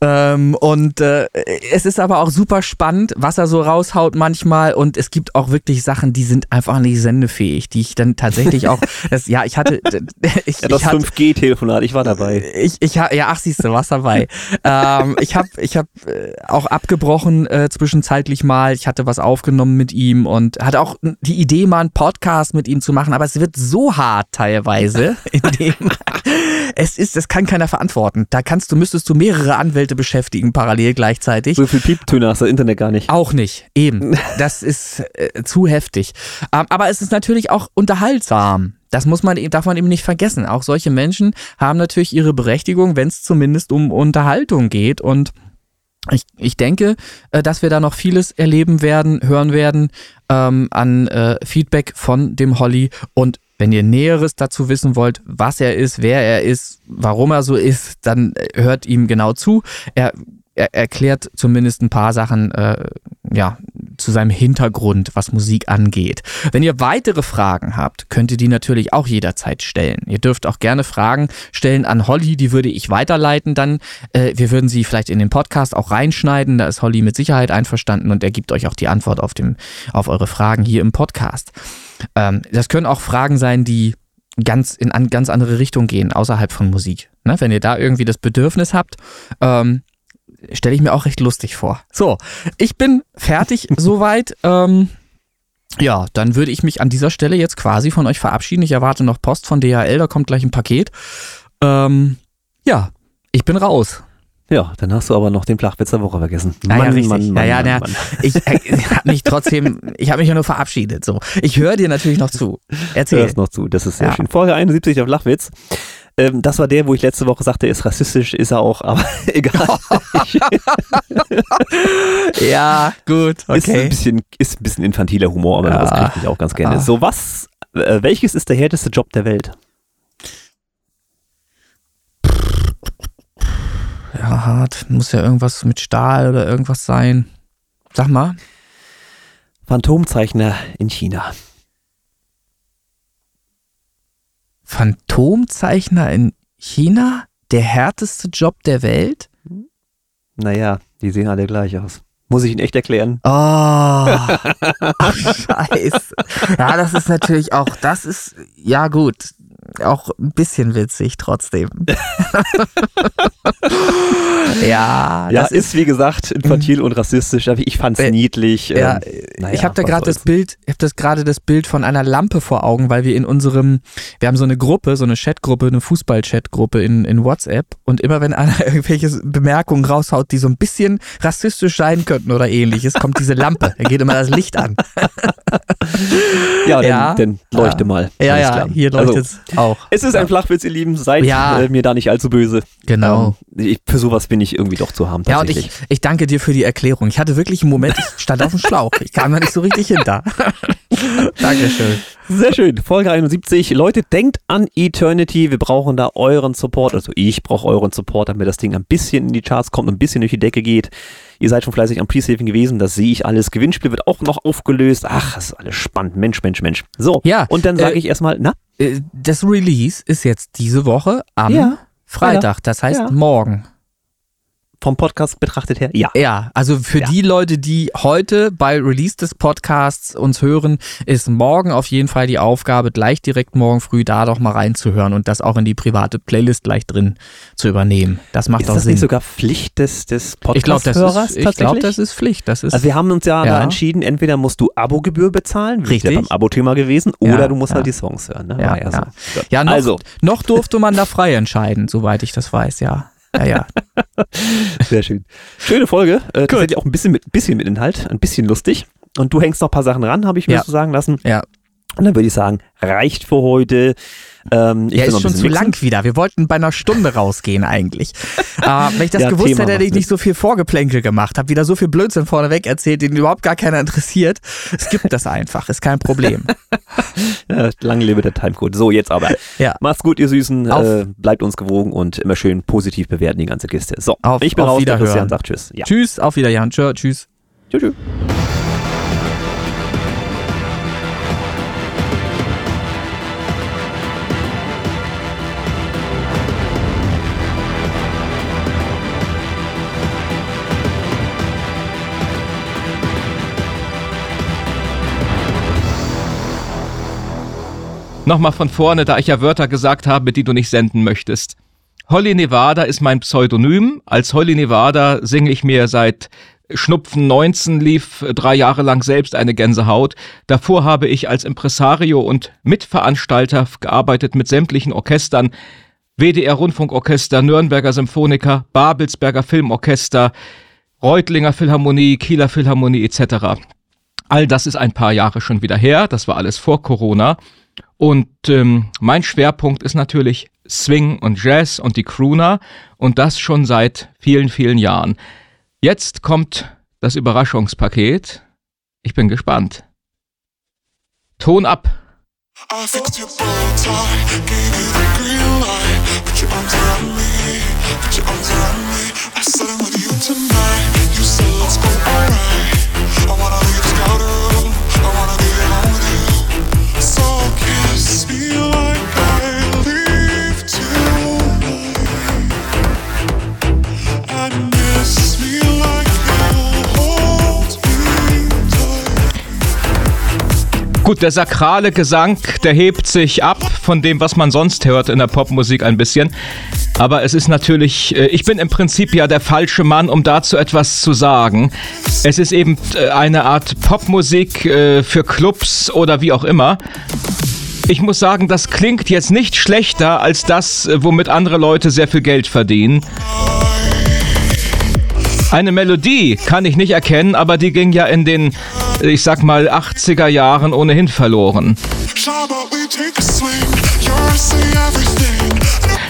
S2: Ähm, und äh, es ist aber auch super spannend, was er so raushaut manchmal. Und es gibt auch wirklich Sachen, die sind einfach nicht sendefähig, die ich dann tatsächlich auch. Das, ja, ich hatte.
S1: Ich, ja, das 5G-Telefonat, ich war dabei.
S2: Ich, ich, ja, ach, siehst du, warst dabei. ähm, ich habe ich hab äh, auch abgebrochen äh, zwischenzeitlich mal. Ich hatte was aufgenommen mit ihm und hatte auch die Idee, mal einen Podcast mit ihm zu machen. Aber es wird so hart teilweise, in dem es ist, das kann keiner verantworten. Da kannst du, müsstest du mehrere Anwälte beschäftigen parallel gleichzeitig.
S1: So viel Pieptöne hast du Internet gar nicht.
S2: Auch nicht, eben. Das ist äh, zu heftig. Ähm, aber es ist natürlich auch unterhaltsam. Das muss man, darf man eben nicht vergessen. Auch solche Menschen haben natürlich ihre Berechtigung, wenn es zumindest um Unterhaltung geht und ich, ich denke, äh, dass wir da noch vieles erleben werden, hören werden ähm, an äh, Feedback von dem Holly. Und wenn ihr Näheres dazu wissen wollt, was er ist, wer er ist, warum er so ist, dann äh, hört ihm genau zu. Er, er erklärt zumindest ein paar Sachen äh, ja, zu seinem Hintergrund, was Musik angeht. Wenn ihr weitere Fragen habt, könnt ihr die natürlich auch jederzeit stellen. Ihr dürft auch gerne Fragen stellen an Holly, die würde ich weiterleiten dann. Äh, wir würden sie vielleicht in den Podcast auch reinschneiden, da ist Holly mit Sicherheit einverstanden und er gibt euch auch die Antwort auf, dem, auf eure Fragen hier im Podcast. Ähm, das können auch Fragen sein, die ganz in an ganz andere Richtung gehen, außerhalb von Musik. Ne? Wenn ihr da irgendwie das Bedürfnis habt, ähm, stelle ich mir auch recht lustig vor. So, ich bin fertig soweit. Ähm, ja, dann würde ich mich an dieser Stelle jetzt quasi von euch verabschieden. Ich erwarte noch Post von DHL, da kommt gleich ein Paket. Ähm, ja, ich bin raus.
S1: Ja, dann hast du aber noch den Flachwitz der Woche vergessen.
S2: Mann, ja, ja, Mann, Mann, ja, ja, Mann, Ich, äh, ich habe mich trotzdem, ich habe mich ja nur verabschiedet. So, ich höre dir natürlich noch zu. Erzähl.
S1: Hörst noch zu, das ist sehr ja. schön. Folge 71 auf Flachwitz. Ähm, das war der, wo ich letzte Woche sagte, er ist rassistisch, ist er auch, aber egal.
S2: ja, gut, okay.
S1: Ist ein bisschen, ist ein bisschen infantiler Humor, aber ja. das kriege ich auch ganz gerne. Ah. So, was, äh, welches ist der härteste Job der Welt?
S2: Ja, hart. Muss ja irgendwas mit Stahl oder irgendwas sein. Sag mal.
S1: Phantomzeichner in China.
S2: Phantomzeichner in China? Der härteste Job der Welt?
S1: Naja, die sehen alle gleich aus. Muss ich ihn echt erklären?
S2: Oh, scheiße. Ja, das ist natürlich auch, das ist, ja gut, auch ein bisschen witzig trotzdem.
S1: ja, ja, ist, ist, wie gesagt infantil mhm. und rassistisch, aber ich fand's äh, niedlich.
S2: Ja, ähm, naja, ich habe da gerade das Bild, ich habe das gerade das Bild von einer Lampe vor Augen, weil wir in unserem, wir haben so eine Gruppe, so eine Chatgruppe, eine Fußball-Chatgruppe in, in WhatsApp und immer wenn einer irgendwelche Bemerkungen raushaut, die so ein bisschen rassistisch sein könnten oder ähnliches, kommt diese Lampe, da geht immer das Licht an.
S1: ja, dann, dann leuchte mal.
S2: Ja, ja, hier leuchtet es. Also, auch.
S1: Es ist ein Flachwitz, ihr Lieben. Seid ja. äh, mir da nicht allzu böse.
S2: Genau.
S1: Ähm, ich, für sowas bin ich irgendwie doch zu haben.
S2: Ja, und ich, ich danke dir für die Erklärung. Ich hatte wirklich einen Moment, ich stand auf dem Schlauch. Ich kam da nicht so richtig hinter. Dankeschön.
S1: Sehr schön. Folge 71. Leute, denkt an Eternity. Wir brauchen da euren Support. Also ich brauche euren Support, damit das Ding ein bisschen in die Charts kommt, ein bisschen durch die Decke geht. Ihr seid schon fleißig am Pre-Saving gewesen. Das sehe ich alles. Gewinnspiel wird auch noch aufgelöst. Ach, das ist alles spannend. Mensch, Mensch, Mensch. So. Ja. Und dann sage äh, ich erstmal, na?
S2: Äh, das Release ist jetzt diese Woche am ja. Freitag. Das heißt ja. morgen
S1: vom Podcast betrachtet her, ja.
S2: Ja, also für ja. die Leute, die heute bei Release des Podcasts uns hören, ist morgen auf jeden Fall die Aufgabe, gleich direkt morgen früh da doch mal reinzuhören und das auch in die private Playlist gleich drin zu übernehmen. Das macht ist auch
S1: das
S2: Sinn.
S1: Ist das nicht sogar Pflicht des, des
S2: Podcast-Hörers? Ich glaube, das, glaub, das, ist Pflicht. Das ist,
S1: also wir haben uns ja, ja. entschieden, entweder musst du Abogebühr bezahlen, wie
S2: Richtig.
S1: beim Abo-Thema gewesen, oder ja, du musst halt die Songs hören. Ne?
S2: Ja, ja, so. ja noch, also. noch durfte man da frei entscheiden, soweit ich das weiß, ja. Ja, ja.
S1: Sehr schön. Schöne Folge. Äh, tatsächlich auch ein bisschen mit, bisschen mit Inhalt, ein bisschen lustig. Und du hängst noch ein paar Sachen ran, habe ich mir
S2: Ja.
S1: so sagen lassen.
S2: Ja.
S1: Und dann würde ich sagen, reicht für heute. Ähm, ich
S2: Ja, ist schon zu
S1: bisschen
S2: lang wieder. Wir wollten bei einer Stunde rausgehen eigentlich. äh, wenn ich das
S1: Ja,
S2: gewusst
S1: Thema
S2: hätte, hätte ich nicht so viel Vorgeplänkel gemacht. Hab wieder so viel Blödsinn vorneweg erzählt, den überhaupt gar keiner interessiert. Es gibt das einfach, ist kein Problem.
S1: Ja, lang lebe der Timecode. So, jetzt aber.
S2: Ja.
S1: Macht's gut, ihr Süßen. Äh, bleibt uns gewogen und immer schön positiv bewerten, die ganze Kiste. So,
S2: Auf-
S1: ich bin
S2: auf
S1: raus, der
S2: Wiederhören.
S1: Christian sagt Tschüss. Ja.
S2: Tschüss, auf Wiedersehen. Tschö, Tschüss.
S1: Tschüss. tschüss.
S3: Nochmal von vorne, da ich ja Wörter gesagt habe, die du nicht senden möchtest. Holly Nevada ist mein Pseudonym. Als Holly Nevada singe ich mir seit Schnupfen 19 lief drei Jahre lang selbst eine Gänsehaut. Davor habe ich als Impresario und Mitveranstalter gearbeitet mit sämtlichen Orchestern. WDR Rundfunkorchester, Nürnberger Symphoniker, Babelsberger Filmorchester, Reutlinger Philharmonie, Kieler Philharmonie etc. All das ist ein paar Jahre schon wieder her. Das war alles vor Corona. Und ähm, mein Schwerpunkt ist natürlich Swing und Jazz und die Crooner und das schon seit vielen, vielen Jahren. Jetzt kommt das Überraschungspaket. Ich bin gespannt. Ton ab.
S4: I said I'm with you tonight. You said let's go alright.
S3: Gut, der sakrale Gesang, der hebt sich ab von dem, was man sonst hört in der Popmusik ein bisschen. Aber es ist natürlich, äh, ich bin im Prinzip ja der falsche Mann, um dazu etwas zu sagen. Es ist eben äh, eine Art Popmusik äh, für Clubs oder wie auch immer. Ich muss sagen, das klingt jetzt nicht schlechter als das, womit andere Leute sehr viel Geld verdienen. Eine Melodie kann ich nicht erkennen, aber die ging ja in den, ich sag mal, 80er Jahren ohnehin verloren.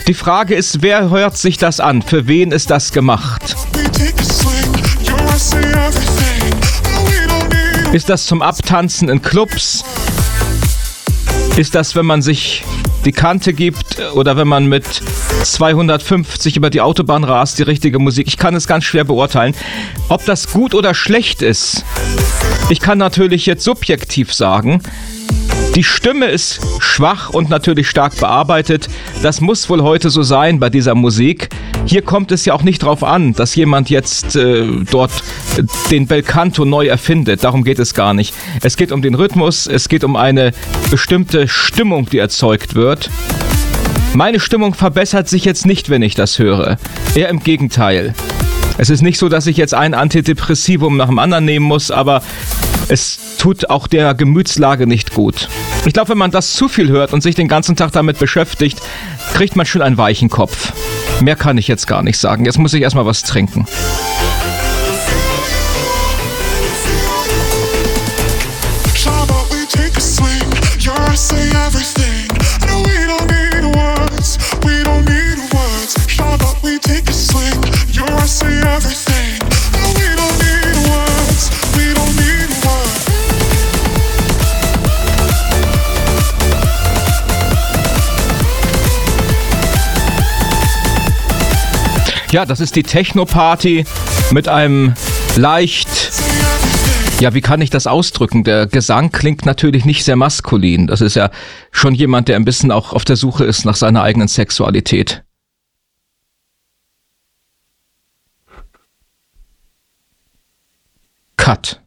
S3: Die Frage ist, wer hört sich das an? Für wen ist das gemacht? Ist das zum Abtanzen in Clubs? Ist das, wenn man sich die Kante gibt oder wenn man mit 250 über die Autobahn rast, die richtige Musik? Ich kann es ganz schwer beurteilen. Ob das gut oder schlecht ist, ich kann natürlich jetzt subjektiv sagen, die Stimme ist schwach und natürlich stark bearbeitet. Das muss wohl heute so sein bei dieser Musik. Hier kommt es ja auch nicht drauf an, dass jemand jetzt äh, dort äh, den Belcanto neu erfindet. Darum geht es gar nicht. Es geht um den Rhythmus, es geht um eine bestimmte Stimmung, die erzeugt wird. Meine Stimmung verbessert sich jetzt nicht, wenn ich das höre. Eher im Gegenteil. Es ist nicht so, dass ich jetzt ein Antidepressivum nach dem anderen nehmen muss, aber es tut auch der Gemütslage nicht gut. Ich glaube, wenn man das zu viel hört und sich den ganzen Tag damit beschäftigt, kriegt man schon einen weichen Kopf. Mehr kann ich jetzt gar nicht sagen. Jetzt muss ich erstmal was trinken. Ja, das ist die Techno-Party mit einem leicht Ja, wie kann ich das ausdrücken? Der Gesang klingt natürlich nicht sehr maskulin. Das ist ja schon jemand, der ein bisschen auch auf der Suche ist nach seiner eigenen Sexualität. Cut.